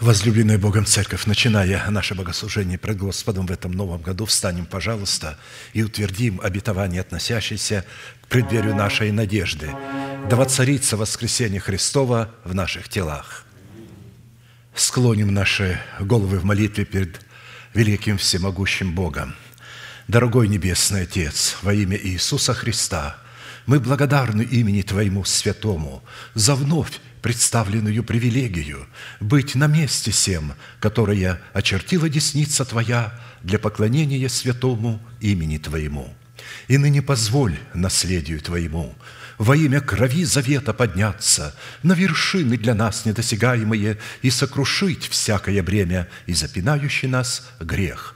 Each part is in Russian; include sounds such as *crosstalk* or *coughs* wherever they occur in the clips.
Возлюбленная Богом Церковь, начиная наше богослужение пред Господом в этом новом году, встанем, пожалуйста, и утвердим обетование, относящееся к преддверию нашей надежды, да воцарится воскресение Христова в наших телах. Склоним наши головы в молитве перед великим всемогущим Богом. Дорогой Небесный Отец, во имя Иисуса Христа, мы благодарны имени Твоему Святому за вновь представленную привилегию быть на месте всем, которое очертила десница Твоя для поклонения святому имени Твоему. И ныне позволь наследию Твоему во имя крови завета подняться на вершины для нас недосягаемые и сокрушить всякое бремя и запинающий нас грех.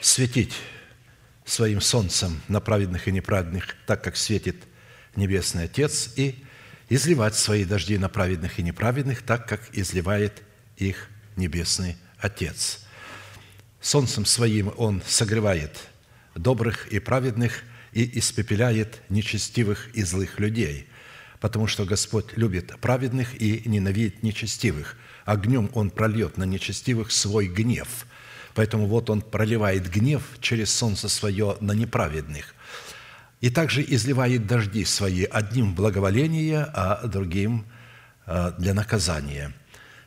Светить своим солнцем на праведных и неправедных, так как светит Небесный Отец, и изливать свои дожди на праведных и неправедных, так как изливает их Небесный Отец. Солнцем своим Он согревает добрых и праведных и испепеляет нечестивых и злых людей, потому что Господь любит праведных и ненавидит нечестивых. Огнем Он прольет на нечестивых свой гнев – Поэтому вот Он проливает гнев через солнце свое на неправедных. И также изливает дожди свои одним в благоволение, а другим а, для наказания.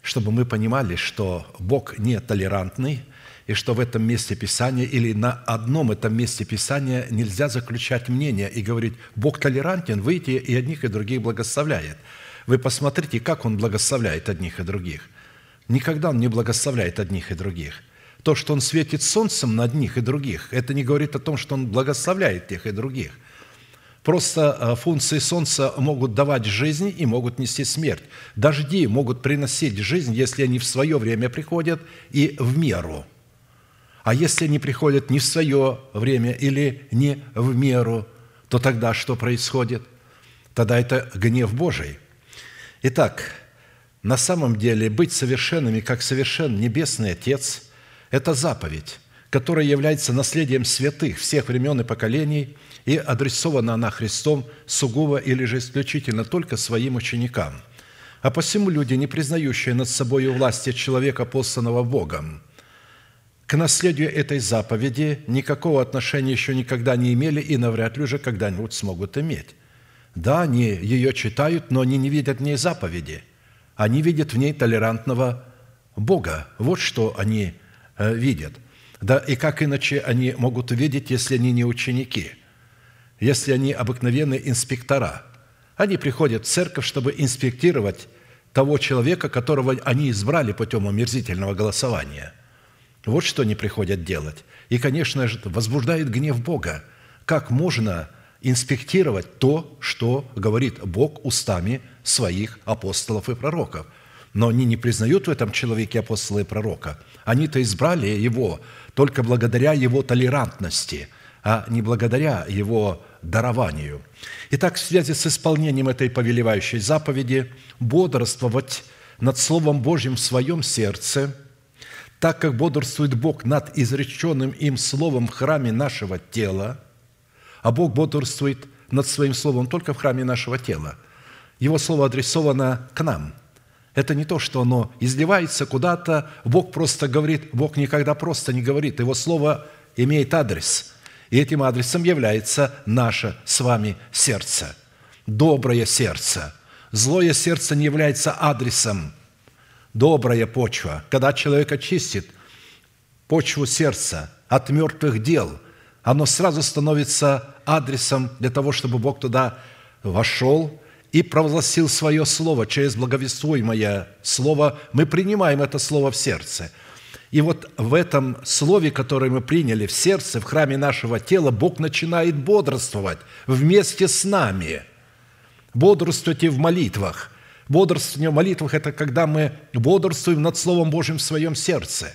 Чтобы мы понимали, что Бог не толерантный, и что в этом месте Писания или на одном этом месте Писания нельзя заключать мнение и говорить, Бог толерантен, выйти и одних, и других благословляет. Вы посмотрите, как Он благословляет одних и других. Никогда Он не благословляет одних и других – то, что Он светит солнцем на одних и других, это не говорит о том, что Он благословляет тех и других. Просто э, функции солнца могут давать жизнь и могут нести смерть. Дожди могут приносить жизнь, если они в свое время приходят и в меру. А если они приходят не в свое время или не в меру, то тогда что происходит? Тогда это гнев Божий. Итак, на самом деле быть совершенными, как совершен Небесный Отец – это заповедь, которая является наследием святых всех времен и поколений и адресована она Христом сугубо или же исключительно только своим ученикам. А посему люди, не признающие над собой власти человека, посланного Богом, к наследию этой заповеди никакого отношения еще никогда не имели и навряд ли уже когда-нибудь смогут иметь. Да, они ее читают, но они не видят в ней заповеди. Они видят в ней толерантного Бога. Вот что они видят. Да и как иначе они могут увидеть, если они не ученики, если они обыкновенные инспектора? Они приходят в церковь, чтобы инспектировать того человека, которого они избрали путем омерзительного голосования. Вот что они приходят делать. И, конечно же, возбуждает гнев Бога. Как можно инспектировать то, что говорит Бог устами своих апостолов и пророков – но они не признают в этом человеке апостола и пророка. Они-то избрали его только благодаря его толерантности, а не благодаря Его дарованию. Итак, в связи с исполнением этой повелевающей заповеди бодрствовать над Словом Божьим в своем сердце, так как бодрствует Бог над изреченным им Словом в храме нашего тела, а Бог бодрствует над Своим Словом только в храме нашего тела. Его Слово адресовано к нам. Это не то, что оно изливается куда-то, Бог просто говорит, Бог никогда просто не говорит, Его Слово имеет адрес – и этим адресом является наше с вами сердце. Доброе сердце. Злое сердце не является адресом. Добрая почва. Когда человек очистит почву сердца от мертвых дел, оно сразу становится адресом для того, чтобы Бог туда вошел и провозгласил свое слово через благовествуемое слово. Мы принимаем это слово в сердце – и вот в этом слове, которое мы приняли в сердце, в храме нашего тела, Бог начинает бодрствовать вместе с нами. Бодрствуйте в молитвах. Бодрствование в молитвах – это когда мы бодрствуем над Словом Божьим в своем сердце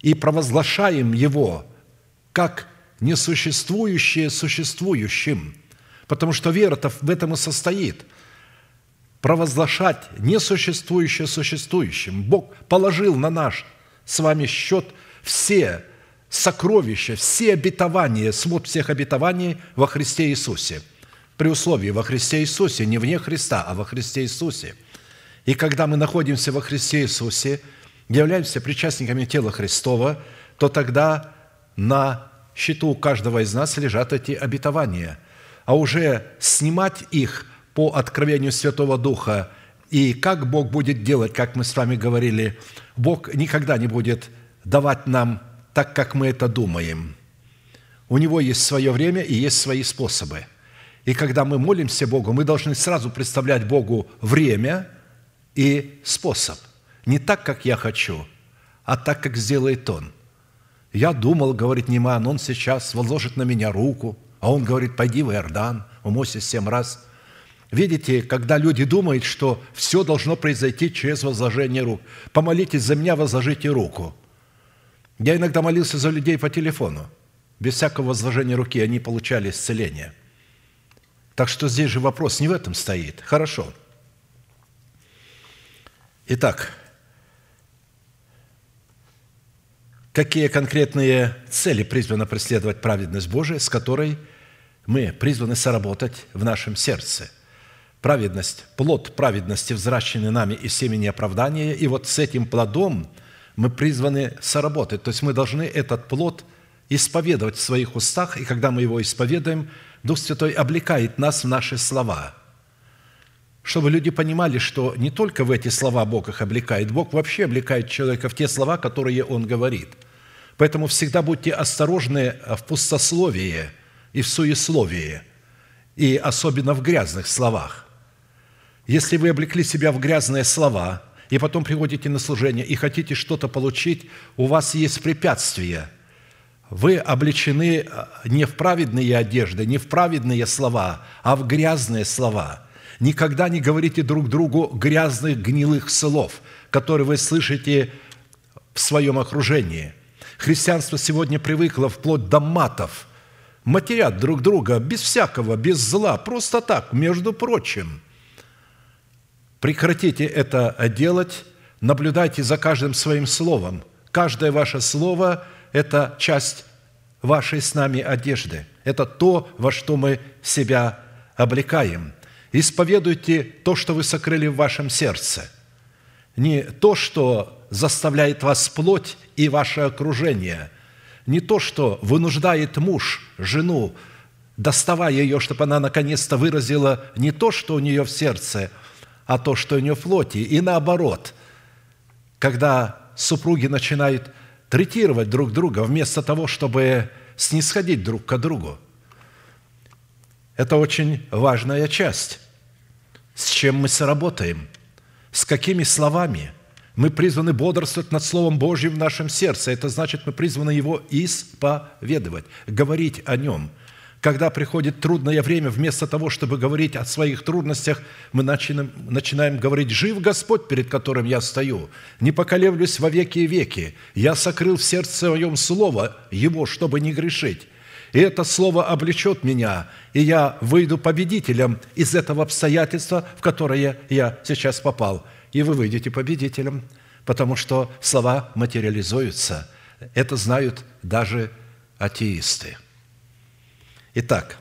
и провозглашаем его как несуществующее существующим. Потому что вера-то в этом и состоит – провозглашать несуществующее существующим. Бог положил на наш с вами счет все сокровища, все обетования, свод всех обетований во Христе Иисусе. При условии во Христе Иисусе, не вне Христа, а во Христе Иисусе. И когда мы находимся во Христе Иисусе, являемся причастниками тела Христова, то тогда на счету каждого из нас лежат эти обетования. А уже снимать их по откровению Святого Духа и как Бог будет делать, как мы с вами говорили – Бог никогда не будет давать нам так, как мы это думаем. У Него есть свое время и есть свои способы. И когда мы молимся Богу, мы должны сразу представлять Богу время и способ. Не так, как я хочу, а так, как сделает Он. Я думал, говорит Неман, он сейчас возложит на меня руку, а он говорит, пойди в Иордан, умойся семь раз – Видите, когда люди думают, что все должно произойти через возложение рук. Помолитесь за меня, возложите руку. Я иногда молился за людей по телефону. Без всякого возложения руки они получали исцеление. Так что здесь же вопрос не в этом стоит. Хорошо. Итак, какие конкретные цели призвана преследовать праведность Божия, с которой мы призваны соработать в нашем сердце – праведность, плод праведности, взращенный нами из семени оправдания, и вот с этим плодом мы призваны соработать. То есть мы должны этот плод исповедовать в своих устах, и когда мы его исповедуем, Дух Святой облекает нас в наши слова, чтобы люди понимали, что не только в эти слова Бог их облекает, Бог вообще облекает человека в те слова, которые Он говорит. Поэтому всегда будьте осторожны в пустословии и в суесловии, и особенно в грязных словах. Если вы облекли себя в грязные слова, и потом приходите на служение и хотите что-то получить, у вас есть препятствия. Вы облечены э, не в праведные одежды, не в праведные слова, а в грязные слова. Никогда не говорите друг другу грязных, гнилых слов, которые вы слышите в своем окружении. Христианство сегодня привыкло вплоть до матов, матерят друг друга без всякого, без зла, просто так, между прочим – Прекратите это делать, наблюдайте за каждым своим словом. Каждое ваше слово – это часть вашей с нами одежды. Это то, во что мы себя облекаем. Исповедуйте то, что вы сокрыли в вашем сердце. Не то, что заставляет вас плоть и ваше окружение. Не то, что вынуждает муж, жену, доставая ее, чтобы она наконец-то выразила не то, что у нее в сердце – а то, что у нее в плоти. И наоборот, когда супруги начинают третировать друг друга вместо того, чтобы снисходить друг к другу. Это очень важная часть. С чем мы сработаем? С какими словами? Мы призваны бодрствовать над Словом Божьим в нашем сердце. Это значит, мы призваны его исповедовать, говорить о нем – когда приходит трудное время, вместо того, чтобы говорить о своих трудностях, мы начинаем, начинаем говорить «Жив Господь, перед которым я стою, не поколевлюсь во веки и веки, я сокрыл в сердце моем слово Его, чтобы не грешить». и это слово облечет меня, и я выйду победителем из этого обстоятельства, в которое я сейчас попал. И вы выйдете победителем, потому что слова материализуются. Это знают даже атеисты. Итак,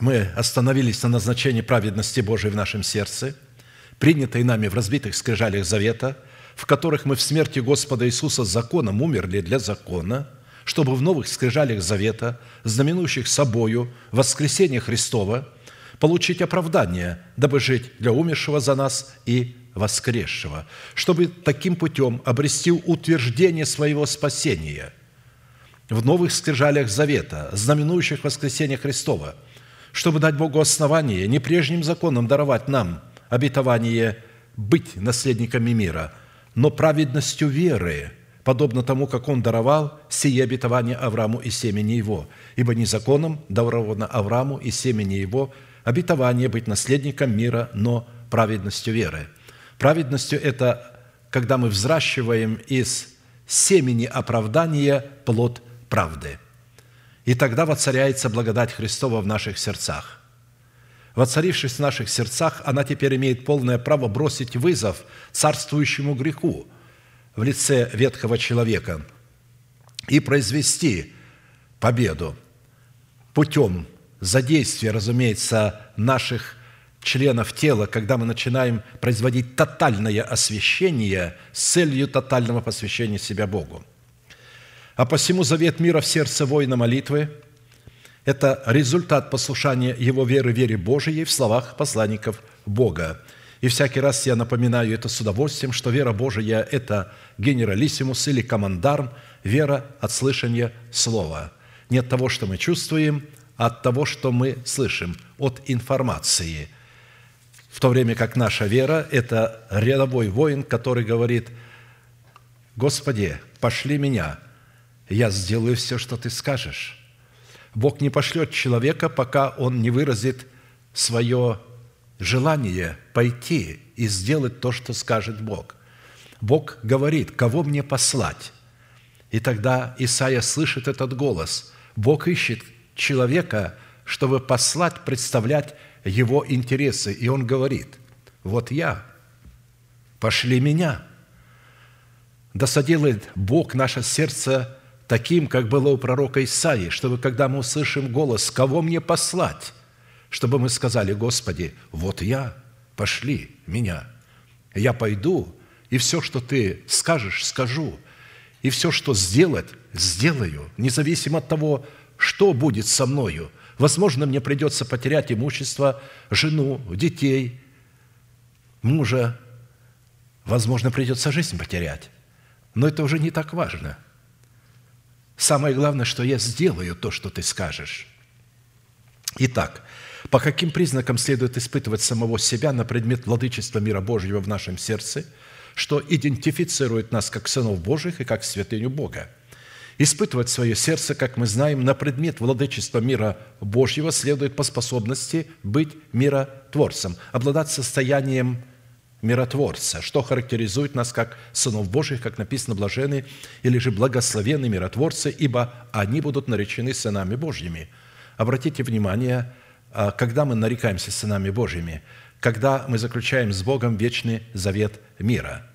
мы остановились на назначении праведности Божией в нашем сердце, принятой нами в разбитых скрижалях завета – в которых мы в смерти Господа Иисуса законом умерли для закона, чтобы в новых скрижалях завета, знаменующих собою воскресение Христова, получить оправдание, дабы жить для умершего за нас и воскресшего, чтобы таким путем обрести утверждение своего спасения в новых скрижалях завета, знаменующих воскресение Христова, чтобы дать Богу основание не прежним законом даровать нам обетование быть наследниками мира – но праведностью веры, подобно тому, как Он даровал сие обетование Аврааму и семени его. Ибо не законом даровано Аврааму и семени его обетование быть наследником мира, но праведностью веры. Праведностью – это когда мы взращиваем из семени оправдания плод правды. И тогда воцаряется благодать Христова в наших сердцах воцарившись в наших сердцах, она теперь имеет полное право бросить вызов царствующему греху в лице ветхого человека и произвести победу путем задействия, разумеется, наших членов тела, когда мы начинаем производить тотальное освящение с целью тотального посвящения себя Богу. А посему завет мира в сердце воина молитвы – это результат послушания его веры вере Божией в словах посланников Бога. И всякий раз я напоминаю это с удовольствием, что вера Божия – это генералиссимус или командарм, вера от слышания слова. Не от того, что мы чувствуем, от того, что мы слышим, от информации. В то время как наша вера – это рядовой воин, который говорит, «Господи, пошли меня, я сделаю все, что Ты скажешь». Бог не пошлет человека, пока он не выразит свое желание пойти и сделать то, что скажет Бог. Бог говорит, кого мне послать? И тогда Исаия слышит этот голос. Бог ищет человека, чтобы послать, представлять его интересы. И он говорит, вот я, пошли меня. Соделает Бог наше сердце таким, как было у пророка Исаии, чтобы, когда мы услышим голос, кого мне послать, чтобы мы сказали, Господи, вот я, пошли меня. Я пойду, и все, что Ты скажешь, скажу. И все, что сделать, сделаю, независимо от того, что будет со мною. Возможно, мне придется потерять имущество, жену, детей, мужа. Возможно, придется жизнь потерять. Но это уже не так важно – Самое главное, что я сделаю то, что ты скажешь. Итак, по каким признакам следует испытывать самого себя на предмет владычества мира Божьего в нашем сердце, что идентифицирует нас как сынов Божьих и как святыню Бога? Испытывать свое сердце, как мы знаем, на предмет владычества мира Божьего следует по способности быть миротворцем, обладать состоянием миротворца, что характеризует нас как сынов Божьих, как написано, блажены или же благословенны миротворцы, ибо они будут наречены сынами Божьими. Обратите внимание, а, когда мы нарекаемся сынами Божьими, когда мы заключаем с Богом вечный завет мира.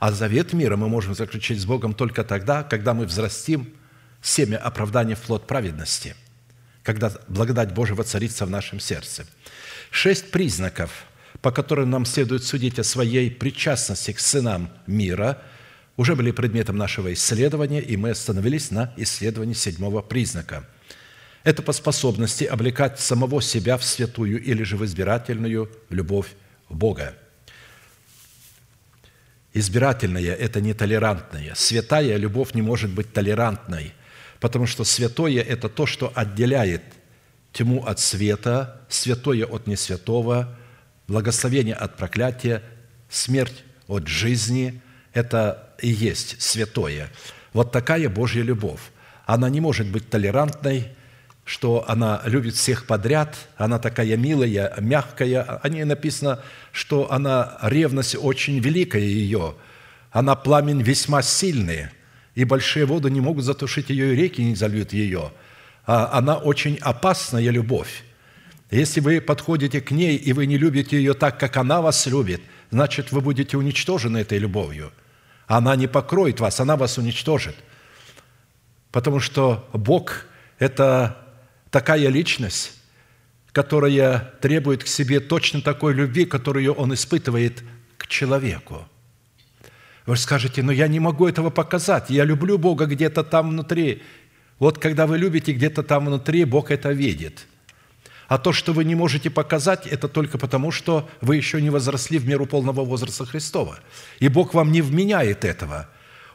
А завет мира мы можем заключить с Богом только тогда, когда мы взрастим семя оправдания в плод праведности, когда благодать Божия воцарится в нашем сердце. Шесть признаков – по которым нам следует судить о своей причастности к сынам мира, уже были предметом нашего исследования, и мы остановились на исследовании седьмого признака. Это по способности облекать самого себя в святую или же в избирательную любовь Бога. Избирательная – это не толерантная. Святая любовь не может быть толерантной, потому что святое – это то, что отделяет тьму от света, святое от несвятого, благословение от проклятия, смерть от жизни – это и есть святое. Вот такая Божья любовь. Она не может быть толерантной, что она любит всех подряд, она такая милая, мягкая. О ней написано, что она ревность очень великая ее, она пламень весьма сильный. и большие воды не могут затушить ее, и реки не зальют ее. А она очень опасная любовь. Если вы подходите к ней, и вы не любите ее так, как она вас любит, значит, вы будете уничтожены этой любовью. Она не покроет вас, она вас уничтожит. Потому что Бог – это такая личность, которая требует к себе точно такой любви, которую Он испытывает к человеку. Вы скажете, но я не могу этого показать. Я люблю Бога где-то там внутри. Вот когда вы любите где-то там внутри, Бог это видит. А то, что вы не можете показать, это только потому, что вы еще не возросли в меру полного возраста Христова. И Бог вам не вменяет этого.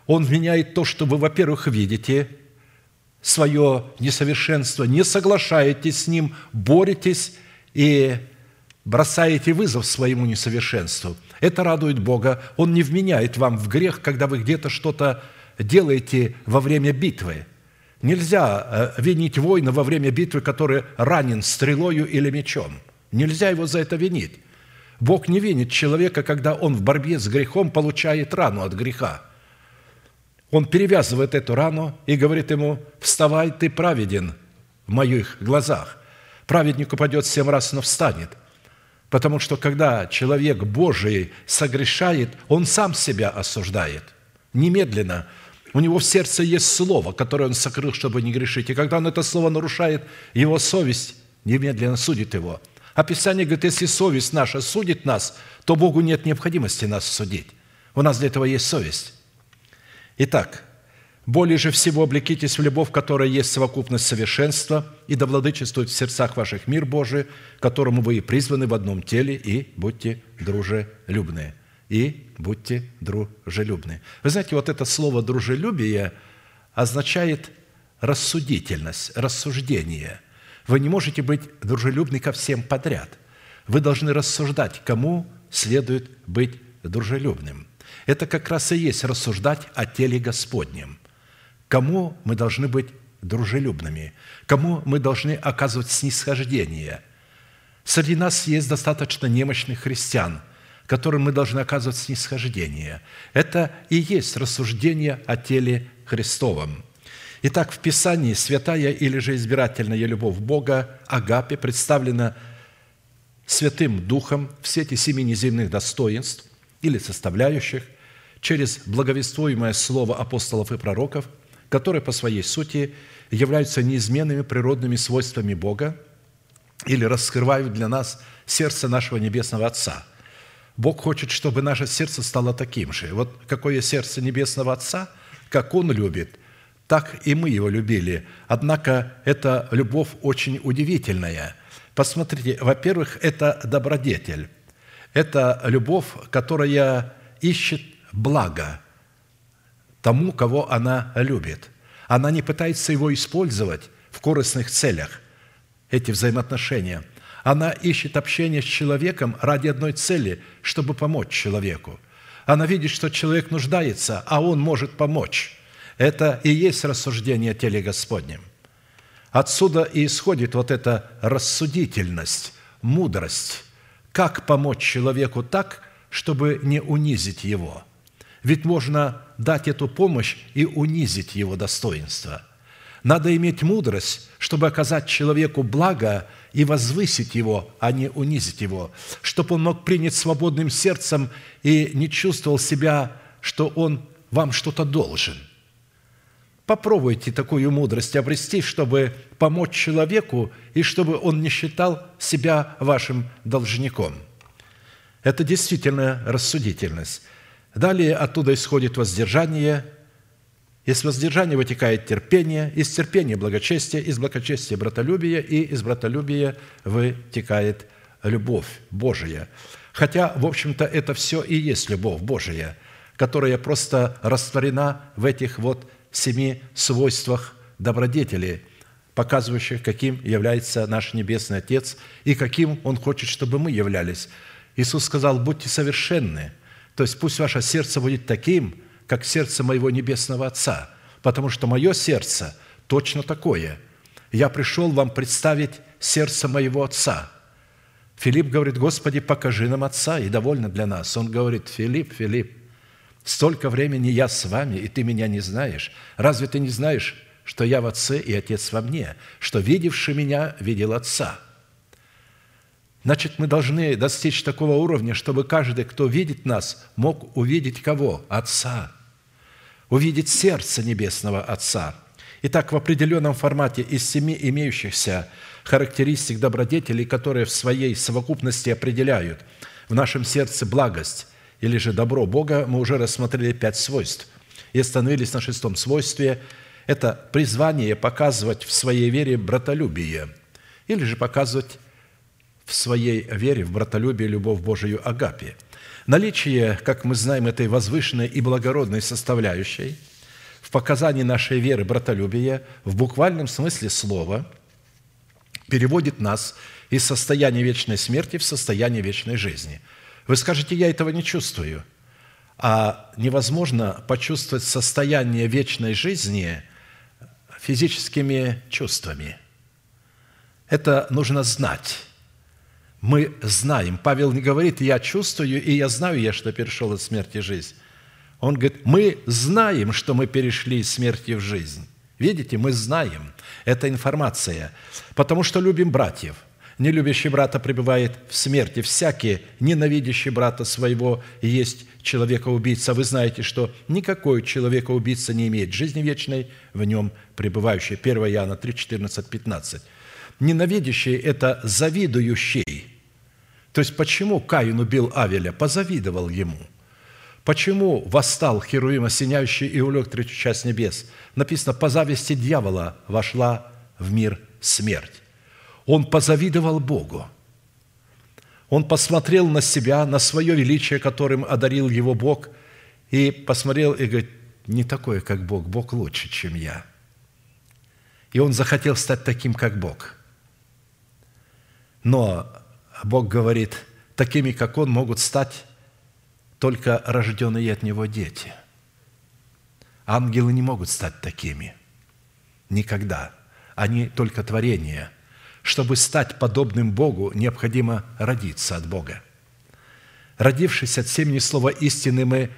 Он вменяет то, что вы, во-первых, видите свое несовершенство, не соглашаетесь с ним, боретесь и бросаете вызов своему несовершенству. Это радует Бога. Он не вменяет вам в грех, когда вы где-то что-то делаете во время битвы – Нельзя э, винить воина во время битвы, который ранен стрелою или мечом. Нельзя его за это винить. Бог не винит человека, когда он в борьбе с грехом получает рану от греха. Он перевязывает эту рану и говорит ему, «Вставай, ты праведен в моих глазах». Праведник упадет семь раз, но встанет. Потому что когда человек Божий согрешает, он сам себя осуждает. Немедленно – у него в сердце есть слово, которое он сокрыл, чтобы не грешить. И когда он это слово нарушает, его совесть немедленно судит его. А Писание говорит, если совесть наша судит нас, то Богу нет необходимости нас судить. У нас для этого есть совесть. Итак, более же всего облекитесь в любовь, которая есть совокупность совершенства, и да владычествует в сердцах ваших мир Божий, которому вы и призваны в одном теле, и будьте дружелюбные» и будьте дружелюбны. Вы знаете, вот это слово «дружелюбие» означает рассудительность, рассуждение. Вы не можете быть дружелюбны ко всем подряд. Вы должны рассуждать, кому следует быть дружелюбным. Это как раз и есть рассуждать о теле Господнем. Кому мы должны быть дружелюбными, кому мы должны оказывать снисхождение. Среди нас есть достаточно немощных христиан – которым мы должны оказывать снисхождение. Это и есть рассуждение о теле Христовом. Итак, в Писании святая или же избирательная любовь Бога, Агапе, представлена Святым Духом в сети семи неземных достоинств или составляющих через благовествуемое слово апостолов и пророков, которые по своей сути являются неизменными природными свойствами Бога или раскрывают для нас сердце нашего Небесного Отца – Бог хочет, чтобы наше сердце стало таким же. Вот какое сердце Небесного Отца, как Он любит, так и мы Его любили. Однако эта любовь очень удивительная. Посмотрите, во-первых, это добродетель. Это любовь, которая ищет благо тому, кого она любит. Она не пытается его использовать в корыстных целях, эти взаимоотношения – она ищет общение с человеком ради одной цели, чтобы помочь человеку. Она видит, что человек нуждается, а он может помочь. Это и есть рассуждение о теле Господнем. Отсюда и исходит вот эта рассудительность, мудрость. Как помочь человеку так, чтобы не унизить его? Ведь можно дать эту помощь и унизить его достоинство. Надо иметь мудрость, чтобы оказать человеку благо и возвысить его, а не унизить его, чтобы он мог принять свободным сердцем и не чувствовал себя, что он вам что-то должен. Попробуйте такую мудрость обрести, чтобы помочь человеку и чтобы он не считал себя вашим должником. Это действительно рассудительность. Далее оттуда исходит воздержание, из воздержания вытекает терпение, из терпения – благочестие, из благочестия – братолюбие, и из братолюбия вытекает любовь Божия. Хотя, в общем-то, это все и есть любовь Божия, которая просто растворена в этих вот семи свойствах добродетели, показывающих, каким является наш Небесный Отец и каким Он хочет, чтобы мы являлись. Иисус сказал, будьте совершенны, то есть пусть ваше сердце будет таким – как сердце моего небесного Отца, потому что мое сердце точно такое. Я пришел вам представить сердце моего Отца. Филипп говорит, Господи, покажи нам Отца, и довольно для нас. Он говорит, Филипп, Филипп, Столько времени я с вами, и ты меня не знаешь. Разве ты не знаешь, что я в Отце и Отец во мне, что видевший меня видел Отца?» Значит, мы должны достичь такого уровня, чтобы каждый, кто видит нас, мог увидеть кого? Отца. Увидеть сердце Небесного Отца. Итак, в определенном формате из семи имеющихся характеристик добродетелей, которые в своей совокупности определяют в нашем сердце благость или же добро Бога, мы уже рассмотрели пять свойств и остановились на шестом свойстве. Это призвание показывать в своей вере братолюбие или же показывать в своей вере, в братолюбие, любовь Божию Агапе. Наличие, как мы знаем, этой возвышенной и благородной составляющей в показании нашей веры братолюбия в буквальном смысле слова переводит нас из состояния вечной смерти в состояние вечной жизни. Вы скажете, я этого не чувствую. А невозможно почувствовать состояние вечной жизни физическими чувствами. Это нужно знать мы знаем. Павел не говорит, я чувствую, и я знаю, я что перешел от смерти в жизнь. Он говорит, мы знаем, что мы перешли из смерти в жизнь. Видите, мы знаем. Это информация. Потому что любим братьев. Не любящий брата пребывает в смерти. Всякий, ненавидящий брата своего, есть человека-убийца. Вы знаете, что никакой человека-убийца не имеет жизни вечной в нем пребывающей. 1 Иоанна 3, 14, 15. Ненавидящий – это завидующий – то есть почему Каин убил Авеля? Позавидовал ему. Почему восстал Херувим осеняющий и улег третью часть небес? Написано, по зависти дьявола вошла в мир смерть. Он позавидовал Богу. Он посмотрел на себя, на свое величие, которым одарил его Бог, и посмотрел и говорит, не такое, как Бог, Бог лучше, чем я. И он захотел стать таким, как Бог. Но Бог говорит, такими, как Он, могут стать только рожденные от Него дети. Ангелы не могут стать такими. Никогда. Они только творение. Чтобы стать подобным Богу, необходимо родиться от Бога. Родившись от семени слова истины, мы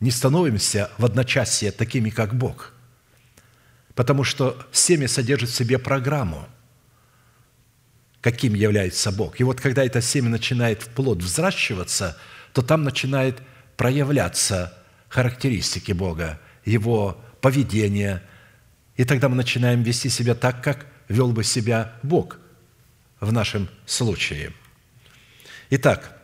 не становимся в одночасье такими, как Бог, потому что семя содержит в себе программу – каким является Бог. И вот когда это семя начинает в плод взращиваться, то там начинает проявляться характеристики Бога, Его поведение. И тогда мы начинаем вести себя так, как вел бы себя Бог в нашем случае. Итак,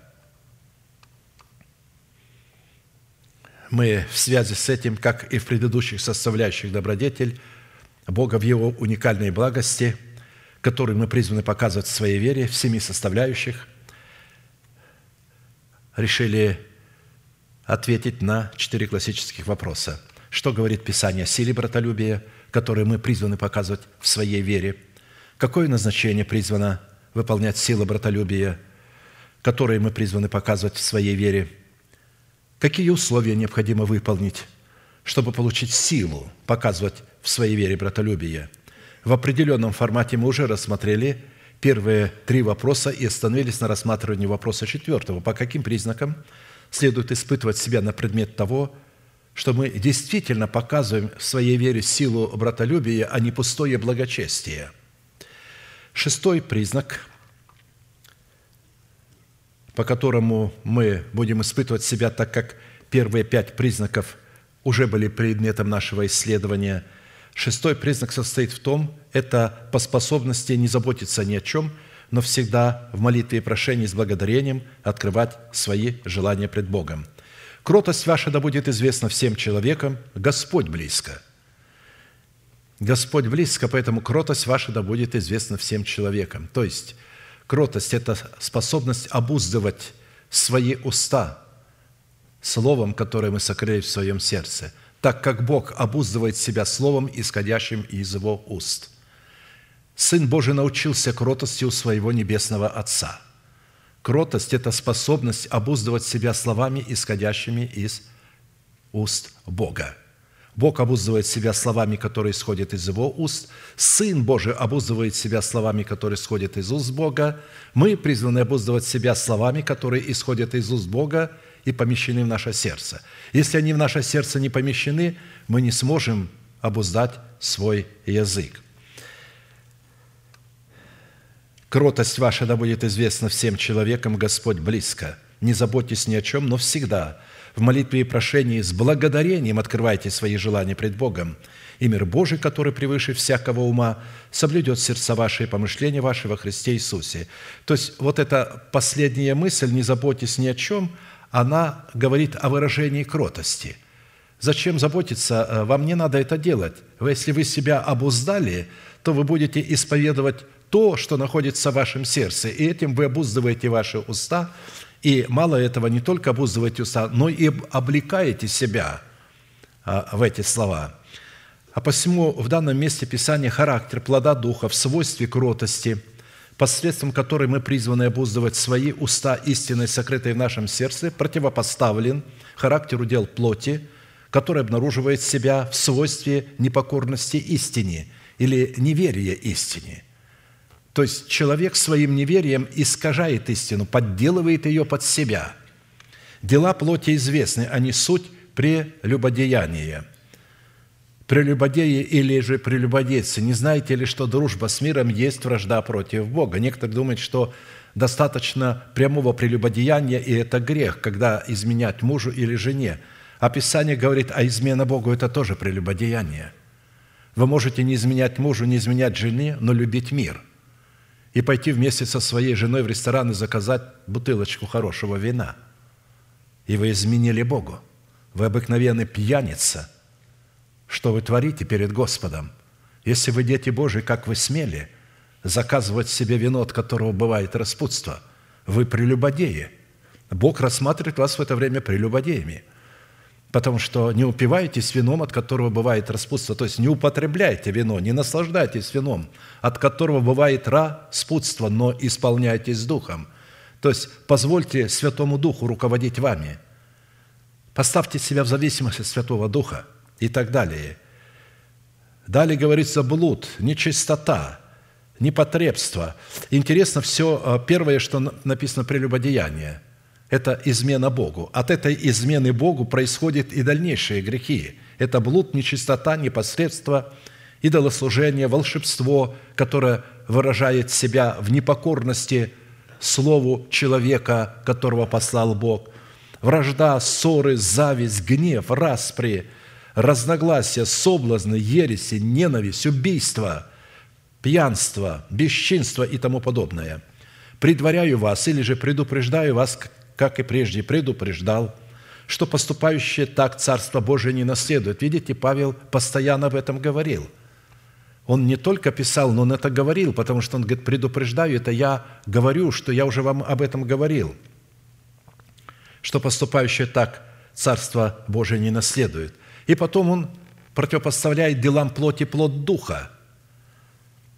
мы в связи с этим, как и в предыдущих составляющих добродетель, Бога в Его уникальной благости – который мы призваны показывать в своей вере, в семи составляющих, решили ответить на четыре классических вопроса. Что говорит Писание о силе братолюбия, которое мы призваны показывать в своей вере? Какое назначение призвано выполнять сила братолюбия, которые мы призваны показывать в своей вере? Какие условия необходимо выполнить, чтобы получить силу показывать в своей вере братолюбие – в определенном формате мы уже рассмотрели первые три вопроса и остановились на рассматривании вопроса четвертого. По каким признакам следует испытывать себя на предмет того, что мы действительно показываем в своей вере силу братолюбия, а не пустое благочестие. Шестой признак, по которому мы будем испытывать себя, так как первые пять признаков уже были предметом нашего исследования – Шестой признак состоит в том, это по способности не заботиться ни о чем, но всегда в молитве и прошении с благодарением открывать свои желания пред Богом. Кротость ваша да будет известна всем человекам, Господь близко. Господь близко, поэтому кротость ваша да будет известна всем человекам. То есть кротость – это способность обуздывать свои уста словом, которое мы сокрыли в своем сердце – так как Бог обуздывает себя словом, исходящим из его уст. Сын Божий научился кротости у своего небесного Отца. Кротость – это способность обуздывать себя словами, исходящими из уст Бога. Бог обуздывает себя словами, которые исходят из Его уст. Сын Божий обуздывает себя словами, которые исходят из уст Бога. Мы призваны обуздывать себя словами, которые исходят из уст Бога и помещены в наше сердце. Если они в наше сердце не помещены, мы не сможем обуздать свой язык. Кротость ваша да будет известна всем человекам, Господь близко. Не заботьтесь ни о чем, но всегда в молитве и прошении с благодарением открывайте свои желания пред Богом, и мир Божий, который превыше всякого ума, соблюдет сердца ваши и помышления ваши во Христе Иисусе». То есть вот эта последняя мысль «не заботьтесь ни о чем», она говорит о выражении кротости. Зачем заботиться? Э, вам не надо это делать. Если вы себя обуздали, то вы будете исповедовать то, что находится в вашем сердце, и этим вы обуздываете ваши уста, и мало этого, не только обуздываете уста, но и облекаете себя а, в эти слова. А посему в данном месте Писания характер плода Духа в свойстве кротости, посредством которой мы призваны обуздывать свои уста истиной, сокрытой в нашем сердце, противопоставлен характеру дел плоти, который обнаруживает себя в свойстве непокорности истине или неверия истине – то есть человек своим неверием искажает истину, подделывает ее под себя. Дела плоти известны, они суть прелюбодеяния. Прелюбодеи или же прелюбодейцы, не знаете ли, что дружба с миром есть вражда против Бога? Некоторые думают, что достаточно прямого прелюбодеяния, и это грех, когда изменять мужу или жене. А Писание говорит, а измена Богу – это тоже прелюбодеяние. Вы можете не изменять мужу, не изменять жене, но любить мир – и пойти вместе со своей женой в ресторан и заказать бутылочку хорошего вина. И вы изменили Богу. Вы обыкновенный пьяница. Что вы творите перед Господом? Если вы дети Божии, как вы смели заказывать себе вино, от которого бывает распутство? Вы прелюбодеи. Бог рассматривает вас в это время прелюбодеями – Потому что не упивайтесь вином, от которого бывает распутство. То есть не употребляйте вино, не наслаждайтесь вином, от которого бывает распутство, но исполняйтесь Духом. То есть позвольте Святому Духу руководить вами. Поставьте себя в зависимость от Святого Духа и так далее. Далее говорится блуд, нечистота, непотребство. Интересно все, э, первое, что написано прелюбодеяние – это измена Богу. От этой измены Богу происходят и дальнейшие грехи. Это блуд, нечистота, непосредство, идолослужение, волшебство, которое выражает себя в непокорности Слову человека, которого послал Бог, вражда, ссоры, зависть, гнев, распри, разногласия, соблазны, ереси, ненависть, убийство, пьянство, бесчинство и тому подобное. Предваряю вас или же предупреждаю вас как и прежде предупреждал, что поступающие так Царство Божие не наследует. Видите, Павел постоянно об этом говорил. Он не только писал, но он это говорил, потому что он говорит, предупреждаю, это я говорю, что я уже вам об этом говорил, что поступающие так Царство Божие не наследует. И потом он противопоставляет делам плоти плод Духа.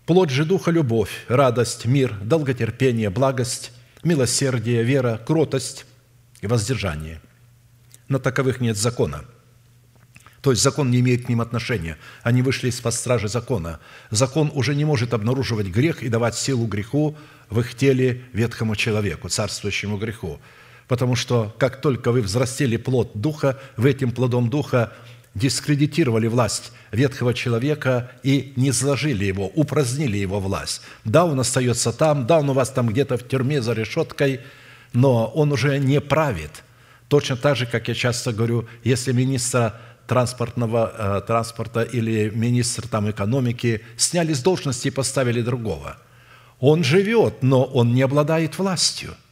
Плоть же Духа – любовь, радость, мир, долготерпение, благость, милосердие, вера, кротость и воздержание. На таковых нет закона. То есть закон не имеет к ним отношения. Они вышли из-под стражи закона. Закон уже не может обнаруживать грех и давать силу греху в их теле ветхому человеку, царствующему греху. Потому что как только вы взрастили плод Духа, вы этим плодом Духа дискредитировали власть ветхого человека и не сложили его, упразднили его власть. Да, он остается там, да, он у вас там где-то в тюрьме за решеткой, но он уже не правит. Точно так же, как я часто говорю, если министра транспортного, э, транспорта или министр там, экономики сняли с должности и поставили другого. Он живет, но он не обладает властью –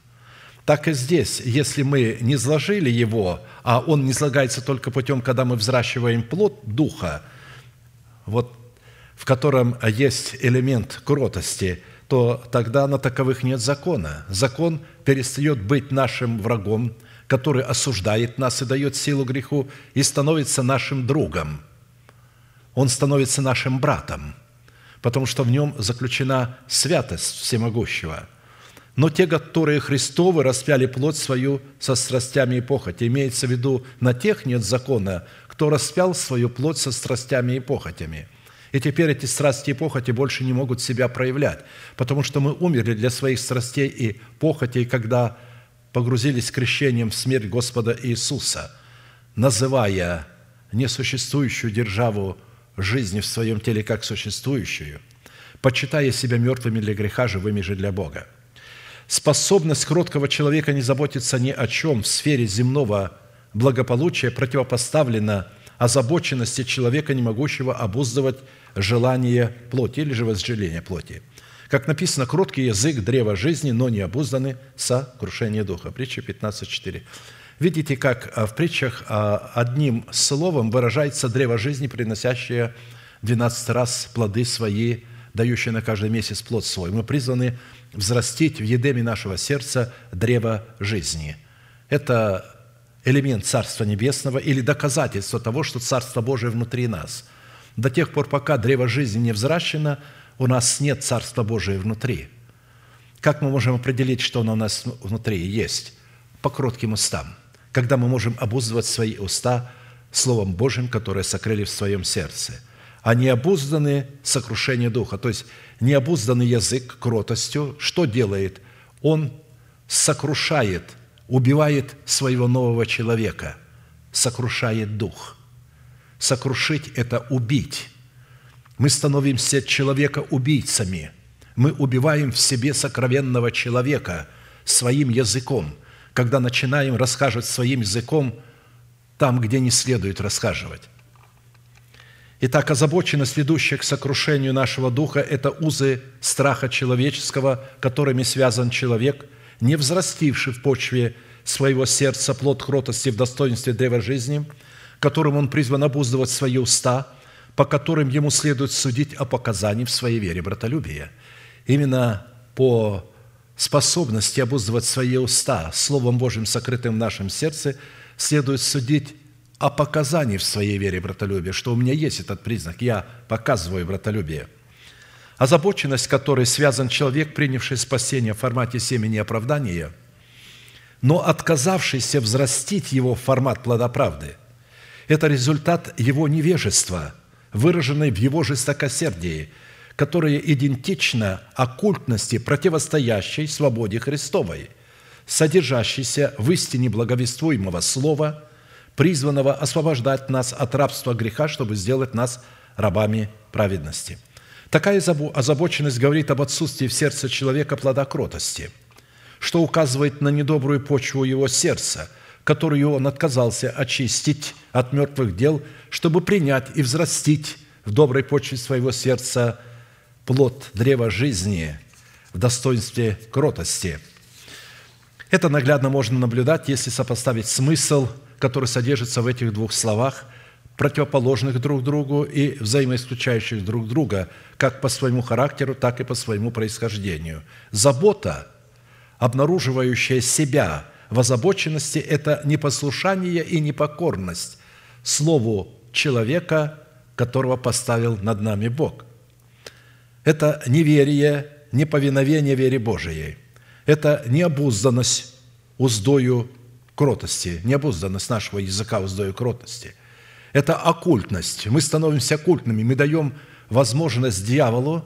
так и здесь, если мы не сложили его, а он не слагается только путем, когда мы взращиваем плод Духа, вот, в котором есть элемент кротости, то тогда на таковых нет закона. Закон перестает быть нашим врагом, который осуждает нас и дает силу греху, и становится нашим другом. Он становится нашим братом, потому что в нем заключена святость всемогущего – но те, которые Христовы, распяли плоть свою со страстями и похоти. Имеется в виду, на тех нет закона, кто распял свою плоть со страстями и похотями. И теперь эти страсти и похоти больше не могут себя проявлять, потому что мы умерли для своих страстей и похотей, когда погрузились крещением в смерть Господа Иисуса, называя несуществующую державу жизни в своем теле как существующую, почитая себя мертвыми для греха, живыми же для Бога. Способность кроткого человека не заботиться ни о чем в сфере земного благополучия противопоставлена озабоченности человека, не могущего обуздывать желание плоти или же возжеление плоти. Как написано, кроткий язык – древа жизни, но не обузданы сокрушение духа. Притча 15.4. Видите, как а, в притчах а, одним словом выражается древо жизни, приносящее 12 раз плоды свои, дающее на каждый месяц плод свой. Мы призваны взрастить в едеме нашего сердца древо жизни. Это элемент Царства Небесного или доказательство того, что Царство Божие внутри нас. До тех пор, пока древо жизни не взращено, у нас нет Царства Божия внутри. Как мы можем определить, что оно у нас внутри есть? По кротким устам – когда мы можем обуздывать свои уста Словом Божьим, которое сокрыли в своем сердце, а необузданный сокрушение духа, то есть необузданный язык кротостью, что делает? Он сокрушает, убивает своего нового человека, сокрушает дух. Сокрушить – это убить. Мы становимся человека-убийцами. Мы убиваем в себе сокровенного человека своим языком – когда начинаем расхаживать своим языком там, где не следует расхаживать. Итак, озабоченность, ведущая к сокрушению нашего духа, это узы страха человеческого, которыми связан человек, не взрастивший в почве своего сердца плод кротости в достоинстве древа жизни, которым он призван обуздывать свои уста, по которым ему следует судить о показании в своей вере братолюбия. Именно по способности обуздывать свои уста Словом Божьим, сокрытым в нашем сердце, следует судить о показании в своей вере братолюбия, что у меня есть этот признак, я показываю братолюбие. Озабоченность, которой связан человек, принявший спасение в формате семени оправдания, но отказавшийся взрастить его в формат плодоправды, это результат его невежества, выраженный в его жестокосердии – которая идентична оккультности, противостоящей свободе Христовой, содержащейся в истине благовествуемого Слова, призванного освобождать нас от рабства греха, чтобы сделать нас рабами праведности. Такая озабоченность говорит об отсутствии в сердце человека плода кротости, что указывает на недобрую почву его сердца, которую он отказался очистить от мертвых дел, чтобы принять и взрастить в доброй почве своего сердца плод древа жизни в достоинстве кротости. Это наглядно можно наблюдать, если сопоставить смысл, который содержится в этих двух словах, противоположных друг другу и взаимоисключающих друг друга, как по своему характеру, так и по своему происхождению. Забота, обнаруживающая себя в озабоченности, это непослушание и непокорность слову человека, которого поставил над нами Бог. Это неверие, неповиновение вере Божией. Это необузданность уздою кротости, необузданность нашего языка уздою кротости. Это оккультность. Мы становимся оккультными, мы даем возможность дьяволу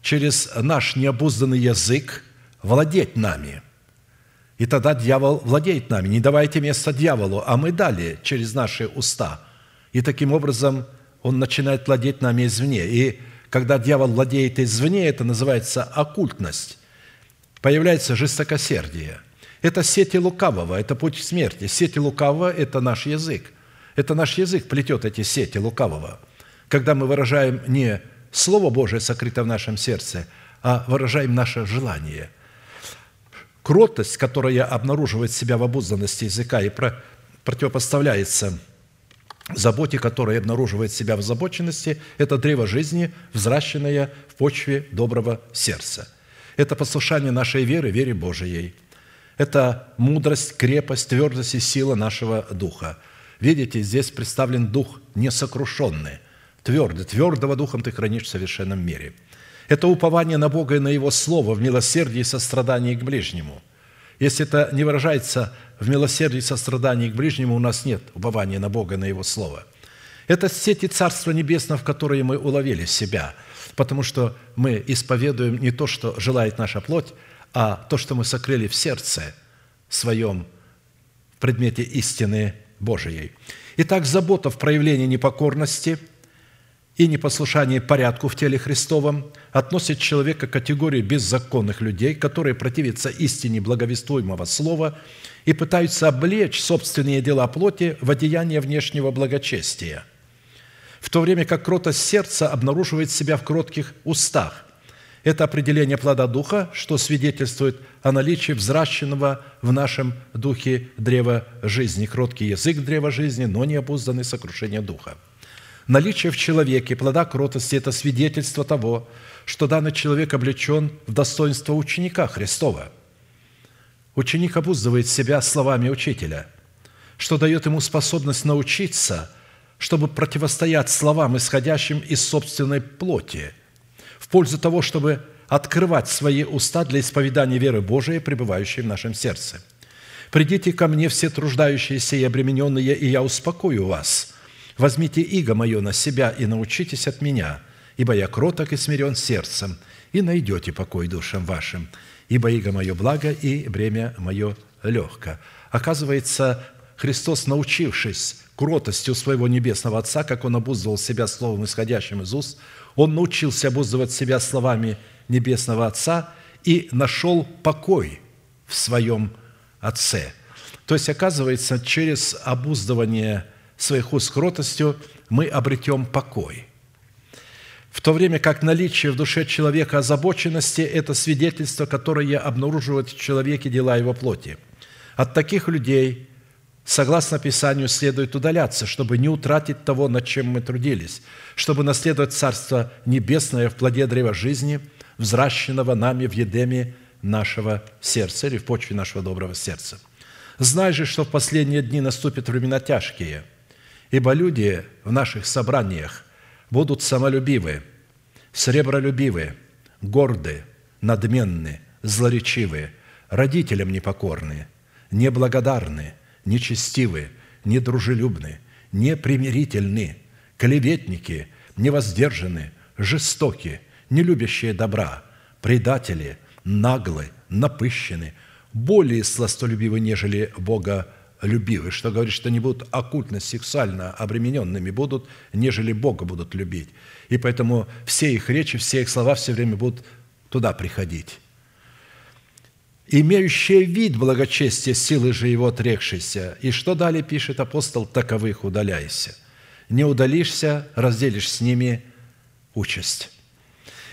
через наш необузданный язык владеть нами. И тогда дьявол владеет нами. Не давайте место дьяволу, а мы дали через наши уста. И таким образом он начинает владеть нами извне. И когда дьявол владеет извне, это называется оккультность. Появляется жестокосердие. Это сети лукавого, это путь смерти. Сети лукавого – это наш язык. Это наш язык плетет эти сети лукавого. Когда мы выражаем не Слово Божие, сокрыто в нашем сердце, а выражаем наше желание. Кротость, которая обнаруживает себя в обузданности языка и противопоставляется – заботе, которая обнаруживает себя в озабоченности, это древо жизни, взращенное в почве доброго сердца. Это послушание нашей веры, вере Божией. Это мудрость, крепость, твердость и сила нашего духа. Видите, здесь представлен дух несокрушенный, твердый. Твердого духом ты хранишь в совершенном мире. Это упование на Бога и на Его Слово в милосердии и сострадании к ближнему. Если это не выражается в милосердии и сострадании к ближнему у нас нет упования на Бога, на Его Слово. Это сети Царства Небесного, в которые мы уловили себя, потому что мы исповедуем не то, что желает наша плоть, а то, что мы сокрыли в сердце, своем в предмете истины Божией. Итак, забота в проявлении непокорности и непослушании порядку в теле Христовом относит человека к категории беззаконных людей, которые противятся истине благовествуемого слова и пытаются облечь собственные дела плоти в одеяние внешнего благочестия, в то время как кротость сердца обнаруживает себя в кротких устах. Это определение плода Духа, что свидетельствует о наличии взращенного в нашем духе древа жизни. Кроткий язык древа жизни, но не обузданный сокрушение духа. Наличие в человеке плода кротости – это свидетельство того, что данный человек облечен в достоинство ученика Христова. Ученик обуздывает себя словами учителя, что дает ему способность научиться, чтобы противостоять словам, исходящим из собственной плоти, в пользу того, чтобы открывать свои уста для исповедания веры Божией, пребывающей в нашем сердце. «Придите ко мне все труждающиеся и обремененные, и я успокою вас. Возьмите иго мое на себя и научитесь от меня, ибо я кроток и смирен сердцем, и найдете покой душам вашим, ибо иго мое благо и бремя мое легко». Оказывается, Христос, научившись кротостью своего Небесного Отца, как Он обуздывал себя словом, исходящим из уст, Он научился обуздывать себя словами Небесного Отца и нашел покой в своем Отце. То есть, оказывается, через обуздывание своих уст кротостью мы обретем покой. В то время как наличие в душе человека озабоченности – это свидетельство, которое обнаруживает в человеке дела его плоти. От таких людей, согласно Писанию, следует удаляться, чтобы не утратить того, над чем мы трудились, чтобы наследовать Царство Небесное в плоде древа жизни – взращенного нами в едеме нашего сердца или в почве нашего доброго сердца. Знай же, что в последние дни наступят времена тяжкие, ибо люди в наших собраниях будут самолюбивы, сребролюбивы, горды, надменны, злоречивы, родителям непокорны, неблагодарны, нечестивы, недружелюбны, непримирительны, клеветники, невоздержаны, жестоки, не любящие добра, предатели, наглы, напыщены, более сластолюбивы, нежели Бога любивы, что говорит, что они будут оккультно-сексуально обремененными будут, нежели Бога будут любить. И поэтому все их речи, все их слова все время будут туда приходить. «Имеющие вид благочестия, силы же его отрекшийся». И что далее пишет апостол? «Таковых удаляйся». Не удалишься, разделишь с ними участь.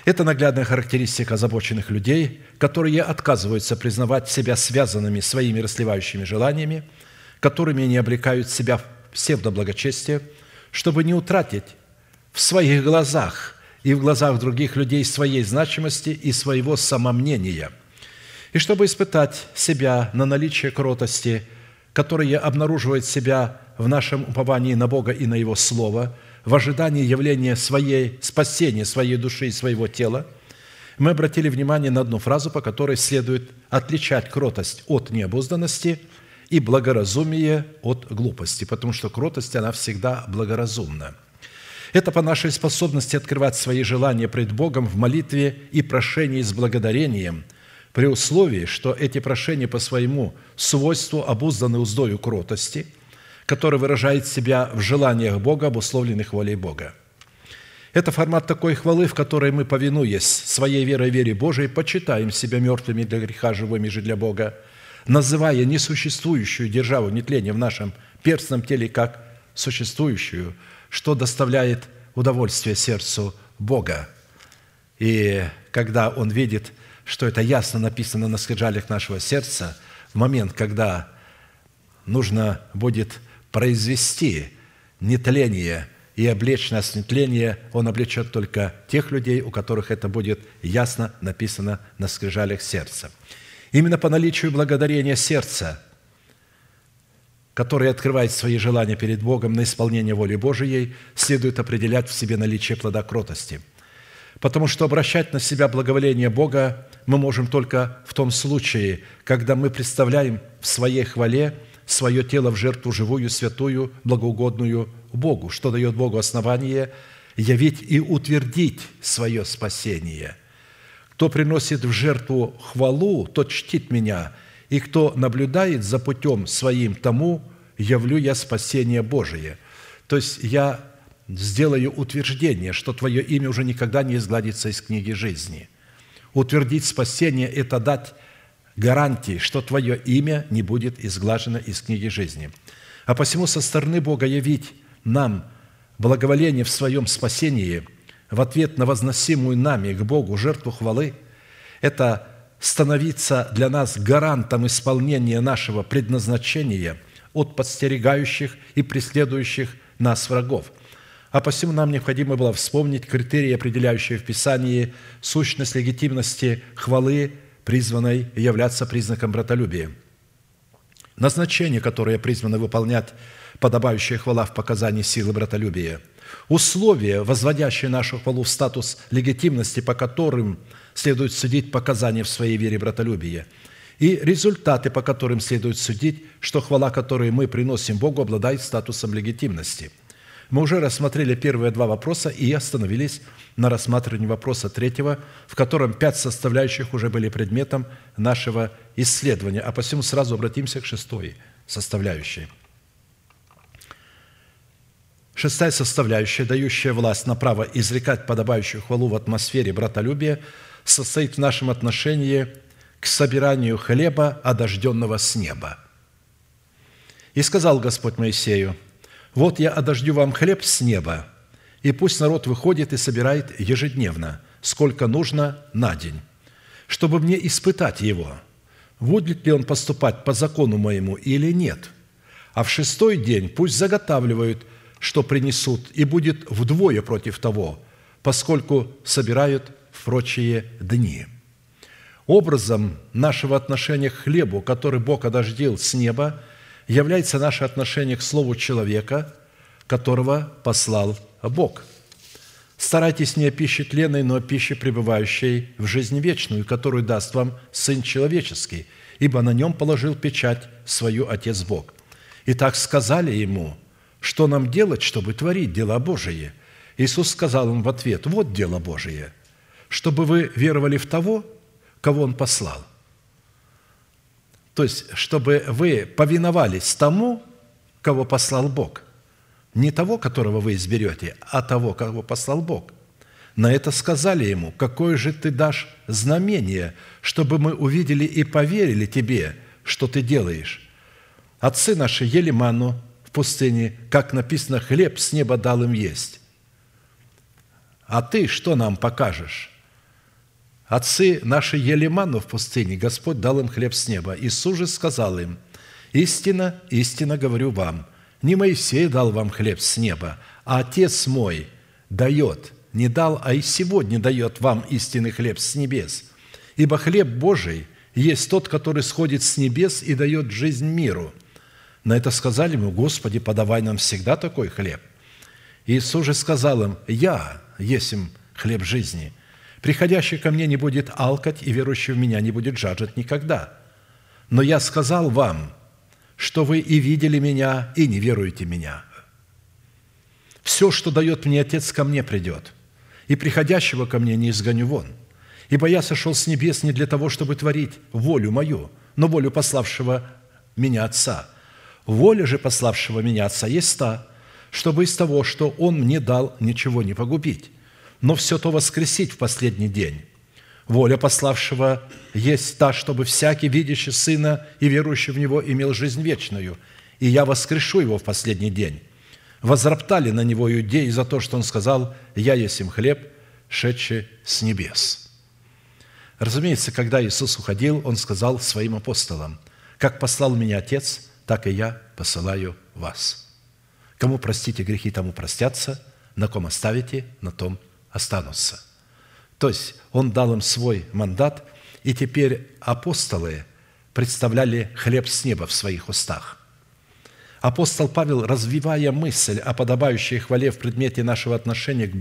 Это наглядная характеристика озабоченных людей, которые отказываются признавать себя связанными своими расливающими желаниями, которыми они облекают себя в псевдоблагочестие, чтобы не утратить в своих глазах и в глазах других людей своей значимости и своего самомнения, и чтобы испытать себя на наличие кротости, которая обнаруживает себя в нашем уповании на Бога и на Его Слово – в ожидании явления своей спасения своей души и своего тела, мы обратили внимание на одну фразу, по которой следует отличать кротость от необузданности и благоразумие от глупости, потому что кротость, она всегда благоразумна. Это по нашей способности открывать свои желания пред Богом в молитве и прошении с благодарением, при условии, что эти прошения по своему свойству обузданы уздою кротости – который выражает себя в желаниях Бога, обусловленных волей Бога. Это формат такой хвалы, в которой мы, повинуясь своей верой и вере Божией, почитаем себя мертвыми для греха, живыми же для Бога, называя несуществующую державу нетления в нашем перстном теле как существующую, что доставляет удовольствие сердцу Бога. И когда Он видит, что это ясно написано на скрижалях нашего сердца, в момент, когда нужно будет – произвести нетление и облечь нас нетление, Он облечет только тех людей, у которых это будет ясно написано на скрижалях сердца. Именно по наличию благодарения сердца, которое открывает свои желания перед Богом на исполнение воли Божией, следует определять в себе наличие плода кротости. Потому что обращать на себя благоволение Бога мы можем только в том случае, когда мы представляем в своей хвале – свое тело в жертву живую, святую, благоугодную Богу, что дает Богу основание явить и утвердить свое спасение. Кто приносит в жертву хвалу, тот чтит меня, и кто наблюдает за путем своим, тому явлю я спасение Божие». То есть я сделаю утверждение, что твое имя уже никогда не изгладится из книги жизни. Утвердить спасение – это дать гарантии, что твое имя не будет изглажено из книги жизни. А посему со стороны Бога явить нам благоволение в своем спасении в ответ на возносимую нами к Богу жертву хвалы – это становиться для нас гарантом исполнения нашего предназначения от подстерегающих и преследующих нас врагов. А посему нам необходимо было вспомнить критерии, определяющие в Писании сущность легитимности хвалы, призванной являться признаком братолюбия. Назначение, которое призвано выполнять подобающая хвала в показании силы братолюбия. Условия, возводящие нашу хвалу в статус легитимности, по которым – следует судить показания в своей вере братолюбия, и результаты, по которым следует судить, что хвала, которую мы приносим Богу, обладает статусом легитимности. Мы уже рассмотрели первые два вопроса и остановились на рассматривании вопроса третьего, в котором пять составляющих уже были предметом нашего исследования, а посему сразу обратимся к шестой составляющей. Шестая составляющая, дающая власть на право изрекать подобающую хвалу в атмосфере братолюбия – состоит в нашем отношении к собиранию хлеба, одожденного с неба. И сказал Господь Моисею, «Вот я одождю вам хлеб с неба, и пусть народ выходит и собирает ежедневно, сколько нужно на день, чтобы мне испытать его, будет ли он поступать по закону моему или нет. А в шестой день пусть заготавливают, что принесут, и будет вдвое против того, поскольку собирают в прочие дни. Образом нашего отношения к хлебу, который Бог одождил с неба, является наше отношение к Слову человека, которого послал Бог. Старайтесь не о пище тленной, но о пище, пребывающей в жизнь вечную, которую даст вам Сын Человеческий, ибо на нем положил печать свою Отец Бог. И так сказали ему, что нам делать, чтобы творить дела Божие? Иисус сказал им в ответ, вот дело Божие – чтобы вы веровали в того, кого Он послал. То есть, чтобы вы повиновались тому, кого послал Бог. Не того, которого вы изберете, а того, кого послал Бог. На это сказали ему, какое же ты дашь знамение, чтобы мы увидели и поверили тебе, что ты делаешь. Отцы наши ели ману в пустыне, как написано, хлеб с неба дал им есть. А ты что нам покажешь? Отцы наши ели манну в пустыне, Господь дал им хлеб с неба. Иисус же сказал им, «Истина, истина говорю вам, не Моисей дал вам хлеб с неба, а Отец мой дает, не дал, а и сегодня дает вам истинный хлеб с небес. Ибо хлеб Божий есть тот, который сходит с небес и дает жизнь миру». На это сказали ему, «Господи, подавай нам всегда такой хлеб». Иисус же сказал им, «Я есть им хлеб жизни». Приходящий ко мне не будет алкать, и верующий в меня не будет жаждать никогда. Но я сказал вам, что вы и видели меня, и не веруете меня. Все, что дает мне Отец, ко мне придет, и приходящего ко мне не изгоню вон. Ибо я сошел с небес не для того, чтобы творить волю мою, но волю пославшего меня Отца. Воля же пославшего меня Отца есть та, чтобы из того, что Он мне дал, ничего не погубить, но все то воскресить в последний день. Воля пославшего есть та, чтобы всякий, видящий Сына и верующий в Него, имел жизнь вечную, и я воскрешу его в последний день». Возроптали на него иудеи за то, что он сказал, «Я есть им хлеб, шедший с небес». Разумеется, когда Иисус уходил, Он сказал своим апостолам, «Как послал меня Отец, так и я посылаю вас. Кому простите грехи, тому простятся, на ком оставите, на том останутся. То есть Он дал им свой мандат, и теперь апостолы представляли хлеб с неба в своих устах. Апостол Павел, развивая мысль о подобающей хвале в предмете нашего отношения к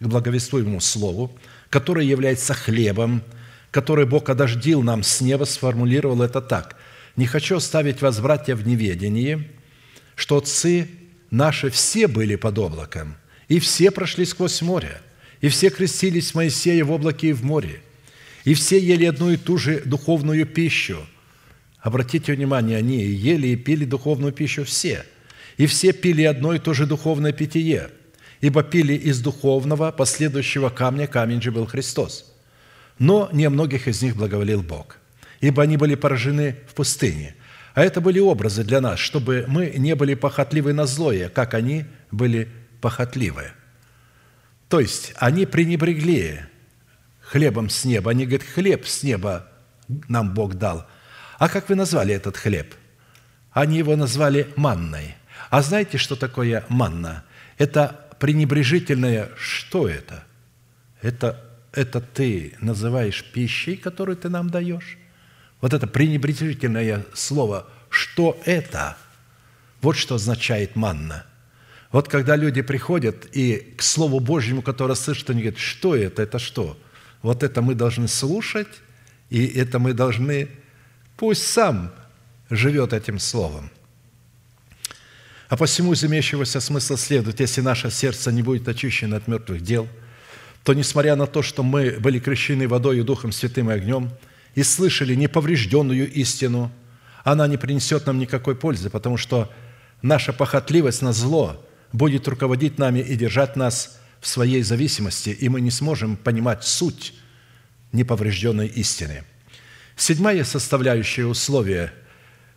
благовествуемому Слову, которое является хлебом, который Бог одождил нам с неба, сформулировал это так. «Не хочу оставить вас, братья, в неведении, что отцы наши все были под облаком, и все прошли сквозь море, и все крестились Моисея в облаке и в море, и все ели одну и ту же духовную пищу, Обратите внимание, они ели и пили духовную пищу все, и все пили одно и то же духовное питье, ибо пили из духовного, последующего камня, камень же был Христос. Но не многих из них благоволил Бог, ибо они были поражены в пустыне. А это были образы для нас, чтобы мы не были похотливы на злое, как они были похотливы. То есть они пренебрегли хлебом с неба. Они говорят, хлеб с неба нам Бог дал. А как вы назвали этот хлеб? Они его назвали манной. А знаете, что такое манна? Это пренебрежительное, что это? Это, это ты называешь пищей, которую ты нам даешь? Вот это пренебрежительное слово, что это? Вот что означает манна. Вот когда люди приходят и к Слову Божьему, которое слышат, они говорят, что это, это что? Вот это мы должны слушать, и это мы должны, пусть сам живет этим Словом. А посему из имеющегося смысла следует, если наше сердце не будет очищено от мертвых дел, то, несмотря на то, что мы были крещены водой и Духом Святым и огнем, и слышали неповрежденную истину, она не принесет нам никакой пользы, потому что наша похотливость на зло будет руководить нами и держать нас в своей зависимости, и мы не сможем понимать суть неповрежденной истины. Седьмая составляющая условия,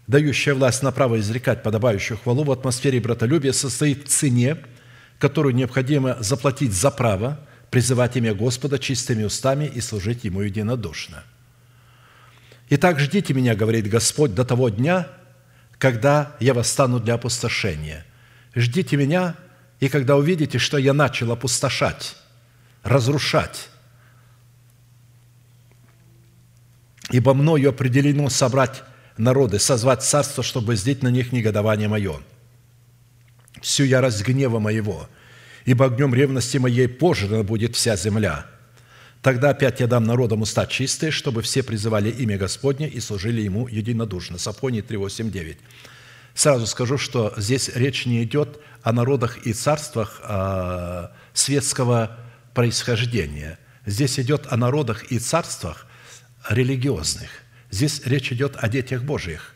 дающая власть на право изрекать подобающую хвалу в атмосфере братолюбия, состоит в цене, которую необходимо заплатить за право призывать имя Господа чистыми устами и служить Ему единодушно. «Итак, ждите меня, — говорит Господь, — до того дня, когда я восстану для опустошения. Ждите меня, и когда увидите, что я начал опустошать, разрушать, ибо мною определено собрать народы, созвать царство, чтобы сделать на них негодование мое. Всю ярость гнева моего, ибо огнем ревности моей пожрана будет вся земля. Тогда опять я дам народам уста чистые, чтобы все призывали имя Господне и служили Ему единодушно». Сафоний 3, 8, 9. Сразу скажу, что здесь речь не идет о народах и царствах а, светского происхождения. Здесь идет о народах и царствах религиозных. Здесь речь идет о детях Божьих,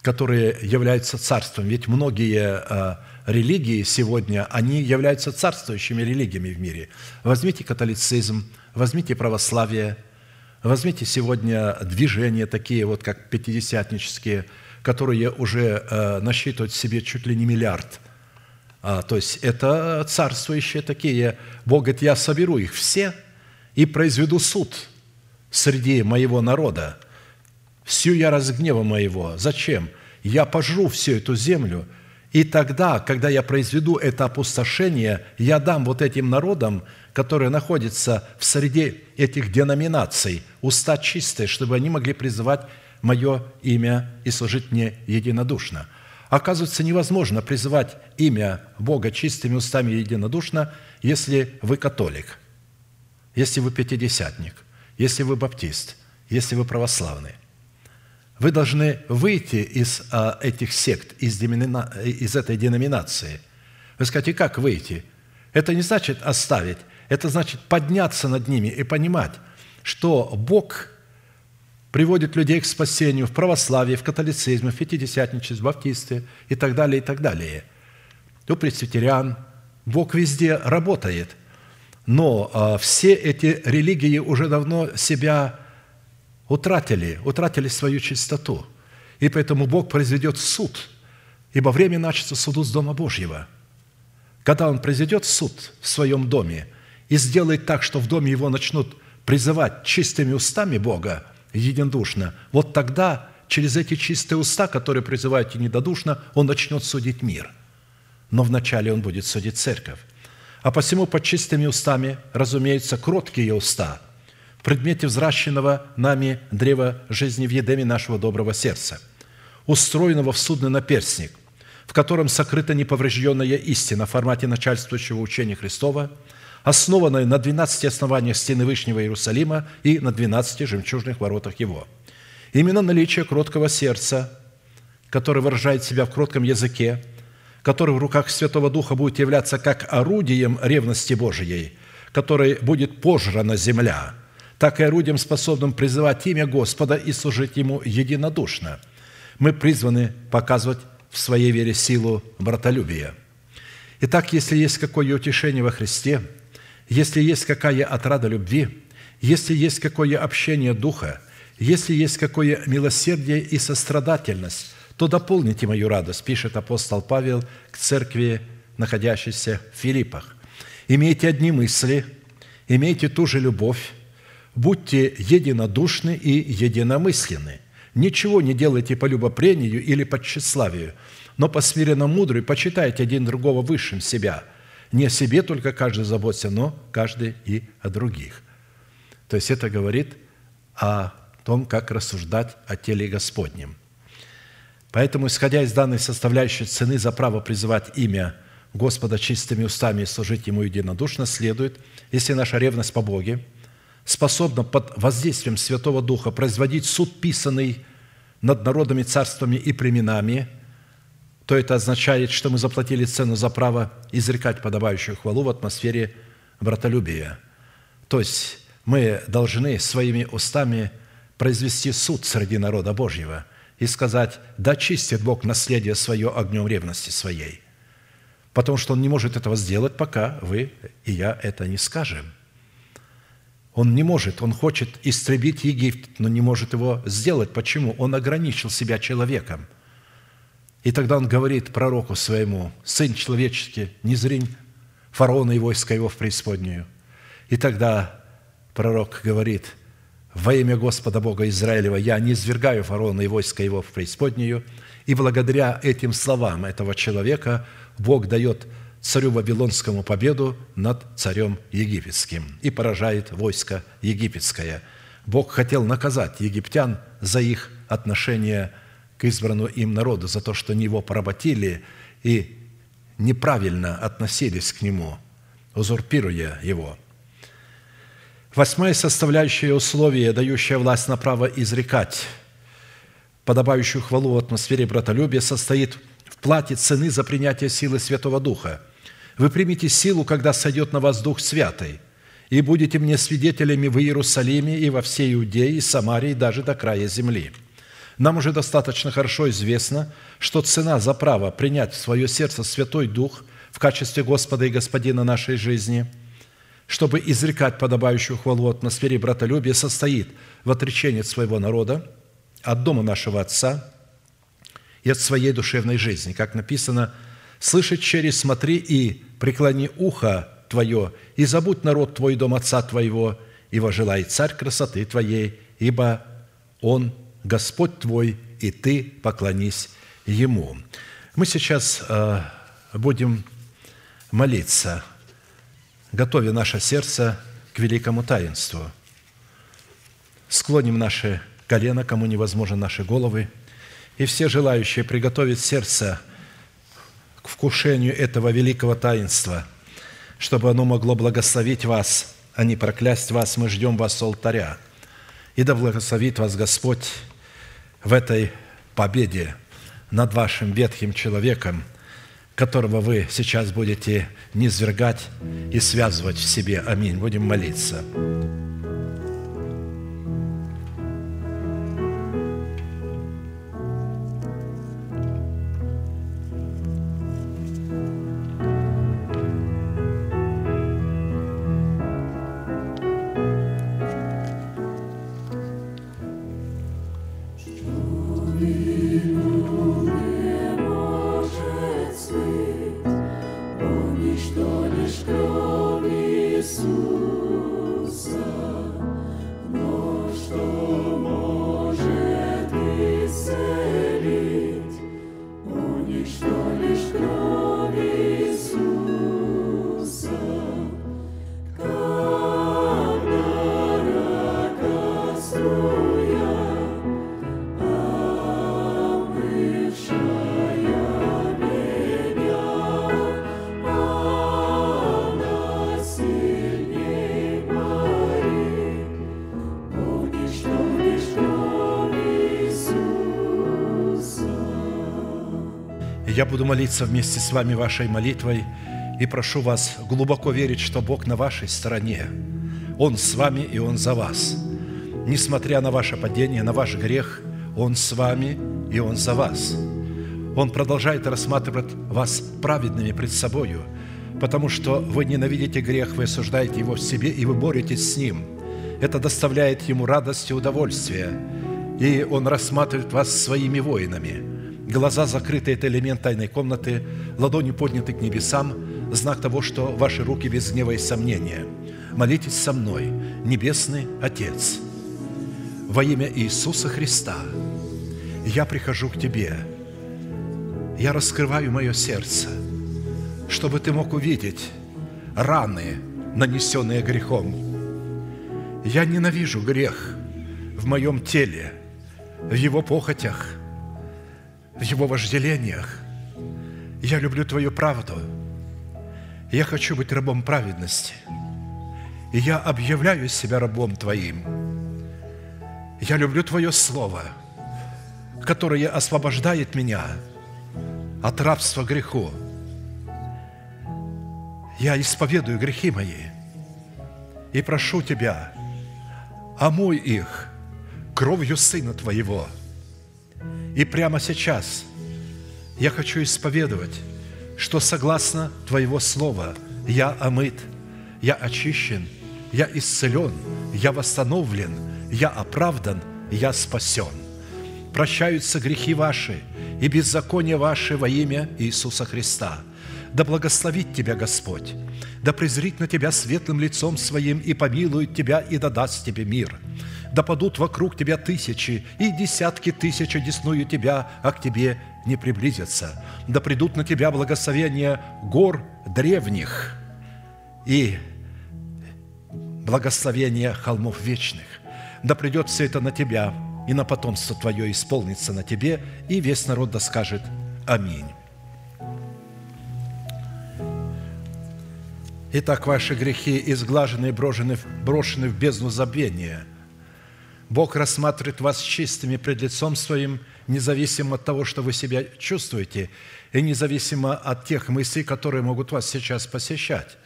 которые являются царством. Ведь многие а, религии сегодня, они являются царствующими религиями в мире. Возьмите католицизм, возьмите православие, возьмите сегодня движения такие вот, как пятидесятнические – которые уже э, насчитывают в себе чуть ли не миллиард. А, то есть это царствующие такие. Бог говорит, я соберу их все и произведу суд среди моего народа. Всю я разгнева моего. Зачем? Я пожру всю эту землю, и тогда, когда я произведу это опустошение, я дам вот этим народам, которые находятся в среде этих деноминаций, уста чистые, чтобы они могли призывать мое имя и служить мне единодушно. Оказывается, невозможно призывать имя Бога чистыми устами единодушно, если вы католик, если вы пятидесятник, если вы баптист, если вы православный. Вы должны выйти из а, этих сект, из, демина, из этой деноминации. Вы скажете, как выйти? Это не значит оставить, это значит подняться над ними и понимать, что Бог – приводит людей к спасению в православии, в католицизме, в пятидесятничестве, в баптисте и так далее, и так далее. У пресвитериан. Бог везде работает. Но а, все эти религии уже давно себя утратили, утратили свою чистоту. И поэтому Бог произведет суд, ибо время начнется суду с Дома Божьего. Когда Он произведет суд в своем доме и сделает так, что в доме Его начнут призывать чистыми устами Бога, единодушно, вот тогда через эти чистые уста, которые призывают недодушно, он начнет судить мир. Но вначале он будет судить церковь. А посему под чистыми устами, разумеется, кроткие уста в предмете взращенного нами древа жизни в едеме нашего доброго сердца, устроенного в судный наперстник, в котором сокрыта неповрежденная истина в формате начальствующего учения Христова – основанной на 12 основаниях стены Вышнего Иерусалима и на 12 жемчужных воротах его. Именно наличие кроткого сердца, которое выражает себя в кротком языке, который в руках Святого Духа будет являться как орудием ревности Божией, которой будет пожрана земля, так и орудием, способным призывать имя Господа и служить Ему единодушно. Мы призваны показывать в своей вере силу братолюбия. Итак, если есть какое утешение во Христе, если есть какая отрада любви, если есть какое общение Духа, если есть какое милосердие и сострадательность, то дополните мою радость, пишет апостол Павел к церкви, находящейся в Филиппах. Имейте одни мысли, имейте ту же любовь, будьте единодушны и единомысленны. Ничего не делайте по любопрению или по тщеславию, но по смиренно мудрой почитайте один другого высшим себя. Не о себе только каждый заботится, но каждый и о других. То есть это говорит о том, как рассуждать о теле Господнем. Поэтому, исходя из данной составляющей цены за право призывать имя Господа чистыми устами и служить Ему единодушно, следует, если наша ревность по Боге способна под воздействием Святого Духа производить суд, писанный над народами, царствами и племенами, то это означает, что мы заплатили цену за право изрекать подобающую хвалу в атмосфере братолюбия. То есть мы должны своими устами произвести суд среди народа Божьего и сказать, да чистит Бог наследие свое огнем ревности своей. Потому что Он не может этого сделать, пока вы и я это не скажем. Он не может, Он хочет истребить Египет, но не может его сделать. Почему? Он ограничил себя человеком. И тогда он говорит пророку своему, «Сын человеческий, не зринь фараона и войска его в преисподнюю». И тогда пророк говорит, «Во имя Господа Бога Израилева я не извергаю фараона и войска его в преисподнюю». И благодаря этим словам этого человека Бог дает царю Вавилонскому победу над царем египетским и поражает войско египетское. Бог хотел наказать египтян за их отношение к избранному им народу, за то, что они его поработили и неправильно относились к нему, узурпируя его – Восьмая составляющая условия, дающая власть на право изрекать подобающую хвалу в атмосфере братолюбия, состоит в плате цены за принятие силы Святого Духа. Вы примете силу, когда сойдет на вас Дух Святый, и будете мне свидетелями в Иерусалиме и во всей Иудее и Самарии, даже до края земли. Нам уже достаточно хорошо известно, что цена за право принять в свое сердце Святой Дух в качестве Господа и Господина нашей жизни – чтобы изрекать подобающую хвалу атмосфере братолюбия, состоит в отречении от своего народа, от дома нашего Отца и от своей душевной жизни. Как написано, «Слышать через смотри и преклони ухо твое, и забудь народ твой, дом Отца твоего, и вожелай царь красоты твоей, ибо Он Господь твой, и ты поклонись Ему». Мы сейчас э, будем молиться – готовя наше сердце к великому таинству. Склоним наши колено, кому невозможно наши головы, и все желающие приготовить сердце к вкушению этого великого таинства, чтобы оно могло благословить вас, а не проклясть вас, мы ждем вас с алтаря. И да благословит вас Господь в этой победе над вашим ветхим человеком – которого вы сейчас будете низвергать и связывать в себе. Аминь. Будем молиться. Молиться вместе с вами вашей молитвой и прошу вас глубоко верить, что Бог на вашей стороне. Он с вами и Он за вас. Несмотря на ваше падение, на ваш грех, Он с вами, и Он за вас. Он продолжает рассматривать вас праведными пред собою, потому что вы ненавидите грех, вы осуждаете его в себе, и вы боретесь с ним. Это доставляет ему радость и удовольствие, и он рассматривает вас своими воинами. Глаза закрыты – это элемент тайной комнаты, ладони подняты к небесам – знак того, что ваши руки без гнева и сомнения. Молитесь со мной, Небесный Отец, во имя Иисуса Христа – я прихожу к Тебе, я раскрываю мое сердце, чтобы Ты мог увидеть раны, нанесенные грехом. Я ненавижу грех в моем теле, в его похотях, в его вожделениях. Я люблю Твою правду. Я хочу быть рабом праведности. И я объявляю себя рабом Твоим. Я люблю Твое Слово – которое освобождает меня от рабства греху. Я исповедую грехи мои и прошу Тебя, омой их кровью Сына Твоего. И прямо сейчас я хочу исповедовать, что согласно Твоего Слова я омыт, я очищен, я исцелен, я восстановлен, я оправдан, я спасен прощаются грехи ваши и беззакония ваши во имя Иисуса Христа. Да благословит тебя Господь, да презрит на тебя светлым лицом своим и помилует тебя и да даст тебе мир. Да падут вокруг тебя тысячи и десятки тысяч одесную тебя, а к тебе не приблизятся. Да придут на тебя благословения гор древних и благословения холмов вечных. Да придет все это на тебя, и на потомство твое исполнится на тебе, и весь народ да скажет Аминь. Итак, ваши грехи изглажены и брошены, в бездну забвения. Бог рассматривает вас чистыми пред лицом Своим, независимо от того, что вы себя чувствуете, и независимо от тех мыслей, которые могут вас сейчас посещать.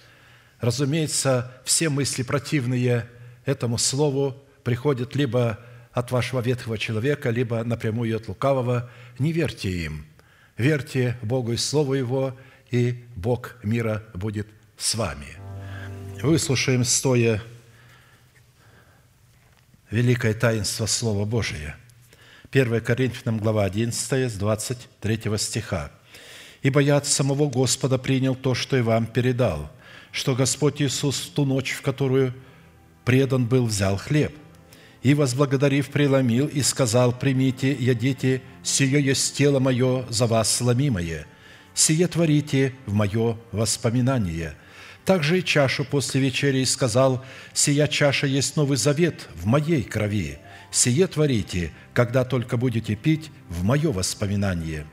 Разумеется, все мысли противные этому слову приходят либо от вашего ветхого человека, либо напрямую от лукавого, не верьте им. Верьте Богу и Слову Его, и Бог мира будет с вами. Выслушаем стоя великое таинство Слова Божия. 1 Коринфянам, глава 11, с 23 стиха. «Ибо я от самого Господа принял то, что и вам передал, что Господь Иисус в ту ночь, в которую предан был, взял хлеб – и, возблагодарив, преломил и сказал, «Примите, ядите, сие есть тело мое за вас сломимое, сие творите в мое воспоминание». Также и чашу после вечери сказал, «Сия чаша есть новый завет в моей крови, сие творите, когда только будете пить в мое воспоминание».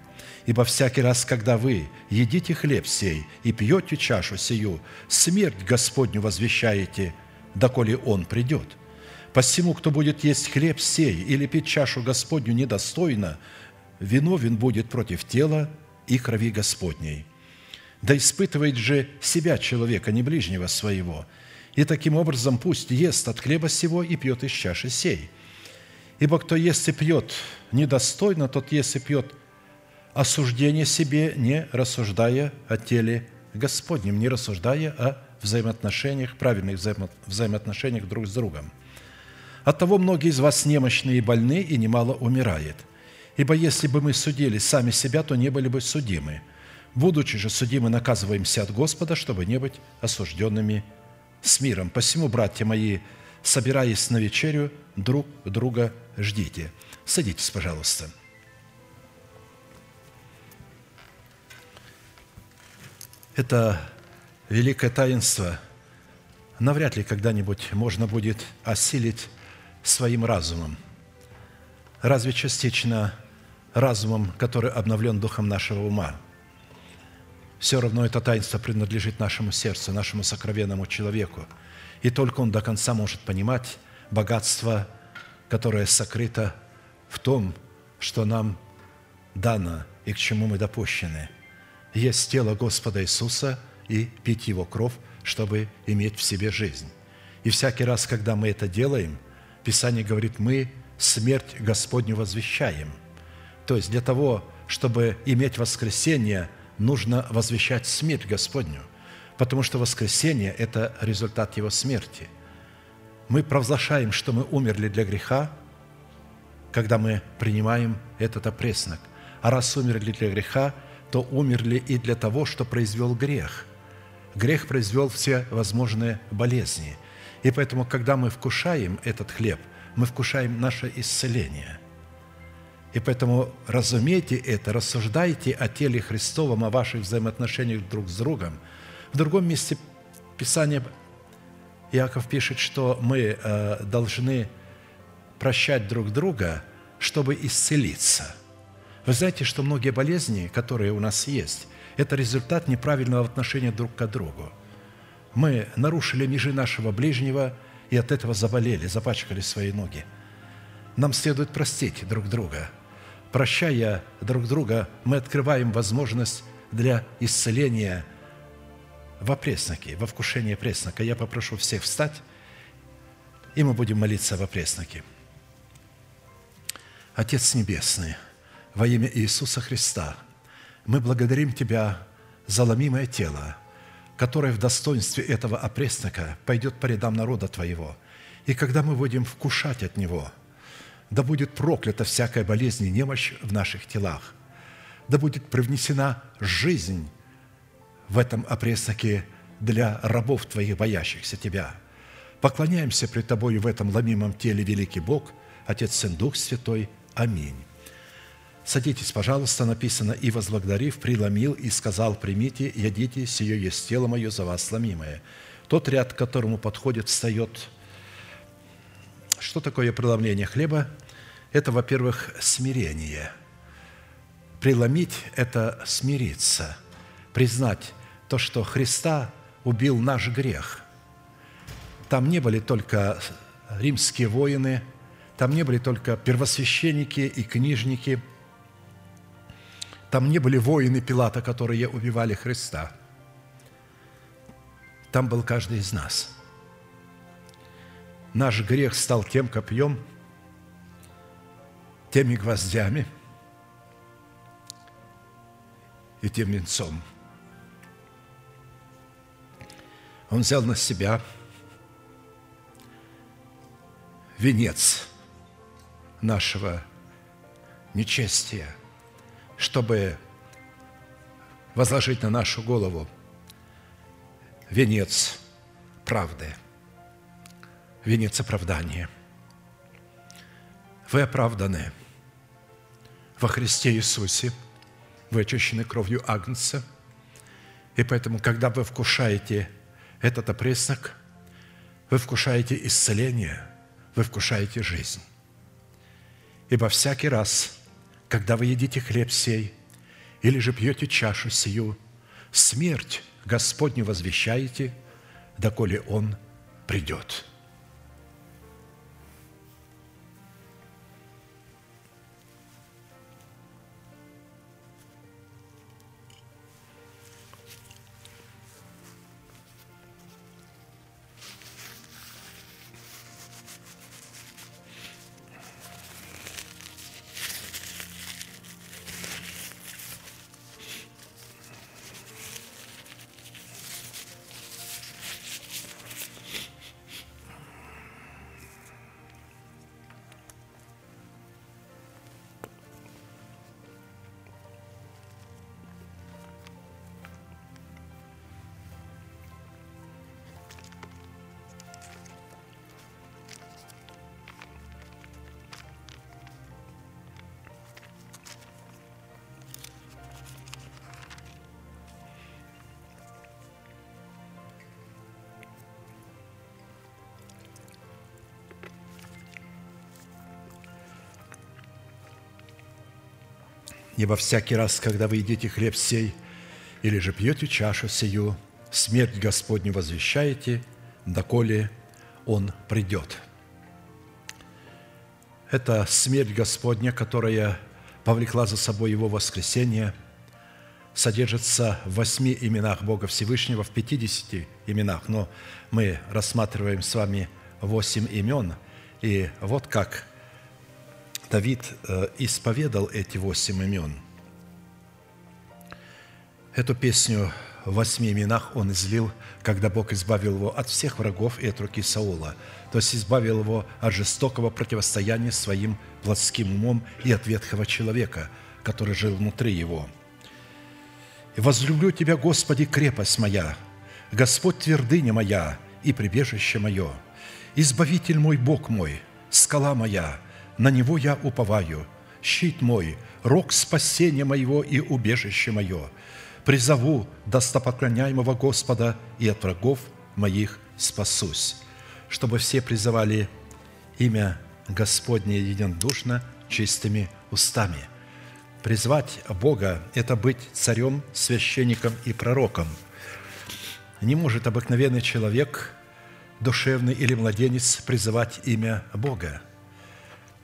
Ибо всякий раз, когда вы едите хлеб сей и пьете чашу сию, смерть Господню возвещаете, доколе Он придет – Посему, кто будет есть хлеб сей или пить чашу Господню недостойно, виновен будет против тела и крови Господней. Да испытывает же себя человека, не ближнего своего, и таким образом пусть ест от хлеба сего и пьет из чаши сей. Ибо кто ест и пьет недостойно, тот ест и пьет осуждение себе, не рассуждая о теле Господнем, не рассуждая о взаимоотношениях, правильных взаимоотношениях друг с другом – Оттого многие из вас немощные и больны, и немало умирает. Ибо если бы мы судили сами себя, то не были бы судимы. Будучи же судимы, наказываемся от Господа, чтобы не быть осужденными с миром. Посему, братья мои, собираясь на вечерю, друг друга ждите. Садитесь, пожалуйста. Это великое таинство навряд ли когда-нибудь можно будет осилить своим разумом. Разве частично разумом, который обновлен духом нашего ума? Все равно это таинство принадлежит нашему сердцу, нашему сокровенному человеку. И только он до конца может понимать богатство, которое сокрыто в том, что нам дано и к чему мы допущены. Есть тело Господа Иисуса и пить Его кровь, чтобы иметь в себе жизнь. И всякий раз, когда мы это делаем – Писание говорит, мы смерть Господню возвещаем. То есть для того, чтобы иметь воскресение, нужно возвещать смерть Господню, потому что воскресение – это результат Его смерти. Мы провозглашаем, что мы умерли для греха, когда мы принимаем этот опреснок. А раз умерли для греха, то умерли и для того, что произвел грех. Грех произвел все возможные болезни. И поэтому, когда мы вкушаем этот хлеб, мы вкушаем наше исцеление. И поэтому разумейте это, рассуждайте о теле Христовом, о ваших взаимоотношениях друг с другом. В другом месте Писания Иаков пишет, что мы э, должны прощать друг друга, чтобы исцелиться. Вы знаете, что многие болезни, которые у нас есть, это результат неправильного отношения друг к другу. Мы нарушили межи нашего ближнего и от этого заболели, запачкали свои ноги. Нам следует простить друг друга. Прощая друг друга, мы открываем возможность для исцеления во пресноке, во вкушении преснока. Я попрошу всех встать, и мы будем молиться во пресноке. Отец Небесный, во имя Иисуса Христа, мы благодарим Тебя за ломимое тело, которое в достоинстве этого опреснока пойдет по рядам народа Твоего. И когда мы будем вкушать от Него, да будет проклята всякая болезнь и немощь в наших телах, да будет привнесена жизнь в этом опресноке для рабов Твоих, боящихся Тебя. Поклоняемся пред Тобою в этом ломимом теле, великий Бог, Отец, Сын, Дух Святой – Аминь. Садитесь, пожалуйста, написано, «И возблагодарив, преломил и сказал, примите, ядите, сие есть тело мое за вас сломимое». Тот ряд, к которому подходит, встает. Что такое преломление хлеба? Это, во-первых, смирение. Преломить – это смириться, признать то, что Христа убил наш грех. Там не были только римские воины – там не были только первосвященники и книжники, там не были воины Пилата, которые убивали Христа. Там был каждый из нас. Наш грех стал тем копьем, теми гвоздями и тем венцом. Он взял на себя венец – нашего нечестия, чтобы возложить на нашу голову венец правды, венец оправдания. Вы оправданы во Христе Иисусе, вы очищены кровью Агнца, и поэтому, когда вы вкушаете этот опреснок, вы вкушаете исцеление, вы вкушаете жизнь. Ибо всякий раз, когда вы едите хлеб сей, или же пьете чашу сию, смерть Господню возвещаете, доколе Он придет». Ибо всякий раз, когда вы едите хлеб сей, или же пьете чашу сию, смерть Господню возвещаете, доколе Он придет». Это смерть Господня, которая повлекла за собой Его воскресение, содержится в восьми именах Бога Всевышнего, в пятидесяти именах, но мы рассматриваем с вами восемь имен, и вот как Давид э, исповедал эти восемь имен. Эту песню в восьми именах он излил, когда Бог избавил его от всех врагов и от руки Саула, то есть избавил его от жестокого противостояния своим плотским умом и от ветхого человека, который жил внутри его. «И возлюблю Тебя, Господи, крепость моя, Господь твердыня моя и прибежище мое, Избавитель мой, Бог мой, скала моя, на Него я уповаю, щит мой, рог спасения моего и убежище мое – призову достопоклоняемого Господа, и от врагов моих спасусь». Чтобы все призывали имя Господне единодушно, чистыми устами. Призвать Бога – это быть царем, священником и пророком. Не может обыкновенный человек, душевный или младенец, призывать имя Бога.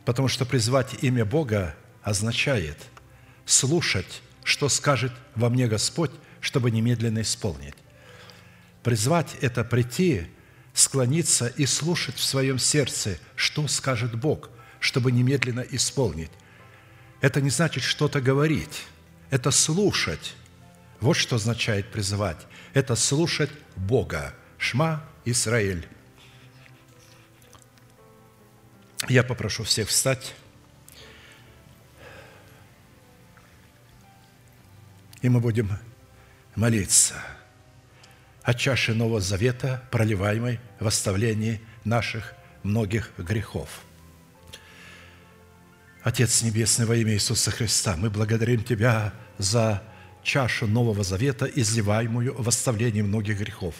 Потому что призвать имя Бога означает слушать что скажет во мне Господь, чтобы немедленно исполнить. Призвать – это прийти, склониться и слушать в своем сердце, что скажет Бог, чтобы немедленно исполнить. Это не значит что-то говорить, это слушать. Вот что означает призывать. Это слушать Бога. Шма Израиль. Я попрошу всех встать. и мы будем молиться о чаше Нового Завета, проливаемой в оставлении наших многих грехов. Отец Небесный, во имя Иисуса Христа, мы благодарим Тебя за чашу Нового Завета, изливаемую в оставлении многих грехов.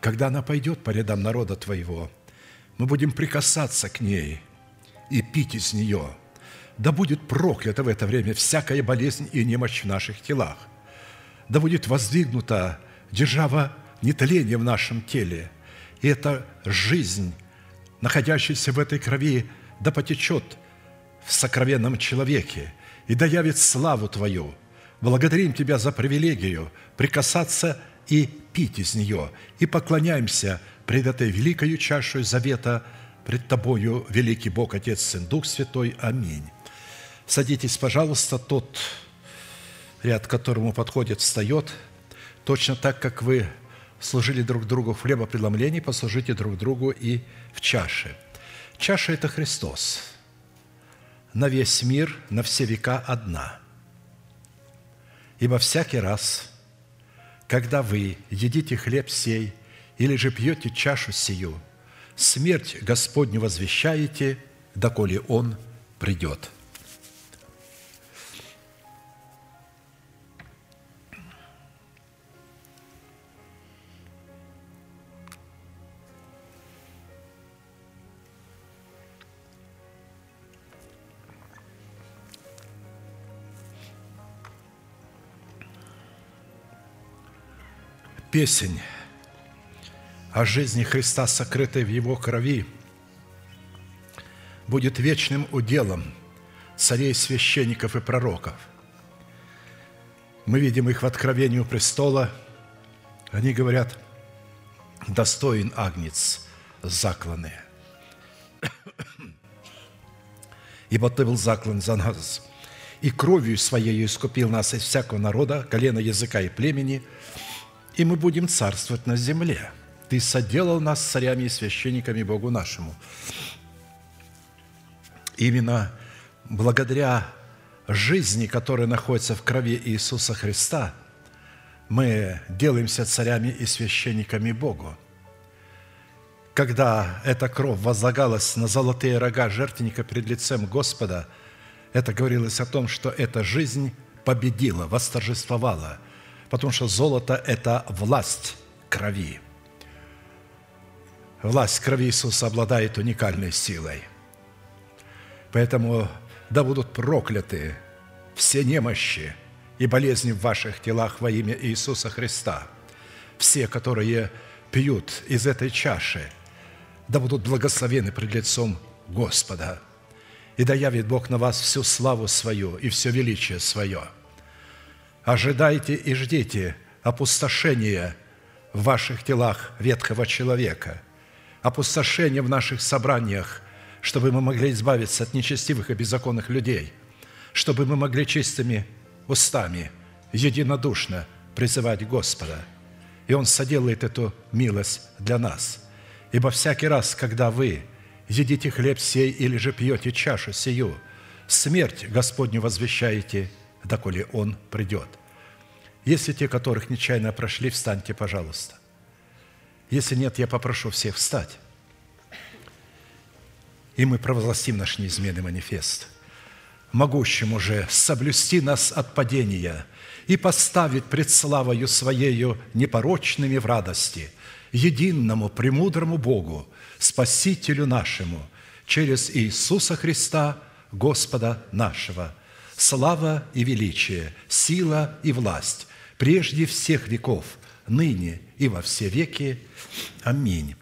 Когда она пойдет по рядам народа Твоего, мы будем прикасаться к ней и пить из нее. Да будет проклята в это время всякая болезнь и немощь в наших телах да будет воздвигнута держава нетления в нашем теле. И эта жизнь, находящаяся в этой крови, да потечет в сокровенном человеке и да явит славу Твою. Благодарим Тебя за привилегию прикасаться и пить из нее, и поклоняемся пред этой великою чашей завета, пред Тобою, великий Бог, Отец, Сын, Дух Святой. Аминь. Садитесь, пожалуйста, тот ряд к которому подходит, встает, точно так, как вы служили друг другу в хлебопреломлении, послужите друг другу и в чаше. Чаша – это Христос. На весь мир, на все века одна. Ибо всякий раз, когда вы едите хлеб сей или же пьете чашу сию, смерть Господню возвещаете, доколе Он придет». песень о жизни Христа, сокрытой в Его крови, будет вечным уделом царей, священников и пророков. Мы видим их в откровении у престола. Они говорят, достоин агнец закланный. *coughs* Ибо ты был заклан за нас, и кровью своей искупил нас из всякого народа, колена, языка и племени – и мы будем царствовать на земле. Ты соделал нас царями и священниками Богу нашему. Именно благодаря жизни, которая находится в крови Иисуса Христа, мы делаемся царями и священниками Богу. Когда эта кровь возлагалась на золотые рога жертвенника пред лицем Господа, это говорилось о том, что эта жизнь победила, восторжествовала – потому что золото – это власть крови. Власть крови Иисуса обладает уникальной силой. Поэтому да будут прокляты все немощи и болезни в ваших телах во имя Иисуса Христа. Все, которые пьют из этой чаши, да будут благословены пред лицом Господа. И да явит Бог на вас всю славу свою и все величие свое – ожидайте и ждите опустошения в ваших телах ветхого человека, опустошения в наших собраниях, чтобы мы могли избавиться от нечестивых и беззаконных людей, чтобы мы могли чистыми устами единодушно призывать Господа. И Он соделает эту милость для нас. Ибо всякий раз, когда вы едите хлеб сей или же пьете чашу сию, смерть Господню возвещаете, доколе Он придет. Если те, которых нечаянно прошли, встаньте, пожалуйста. Если нет, я попрошу всех встать. И мы провозгласим наш неизменный манифест. Могущему же соблюсти нас от падения и поставить пред славою Своею непорочными в радости, единому, премудрому Богу, Спасителю нашему, через Иисуса Христа, Господа нашего. Слава и величие, сила и власть прежде всех веков, ныне и во все веки. Аминь.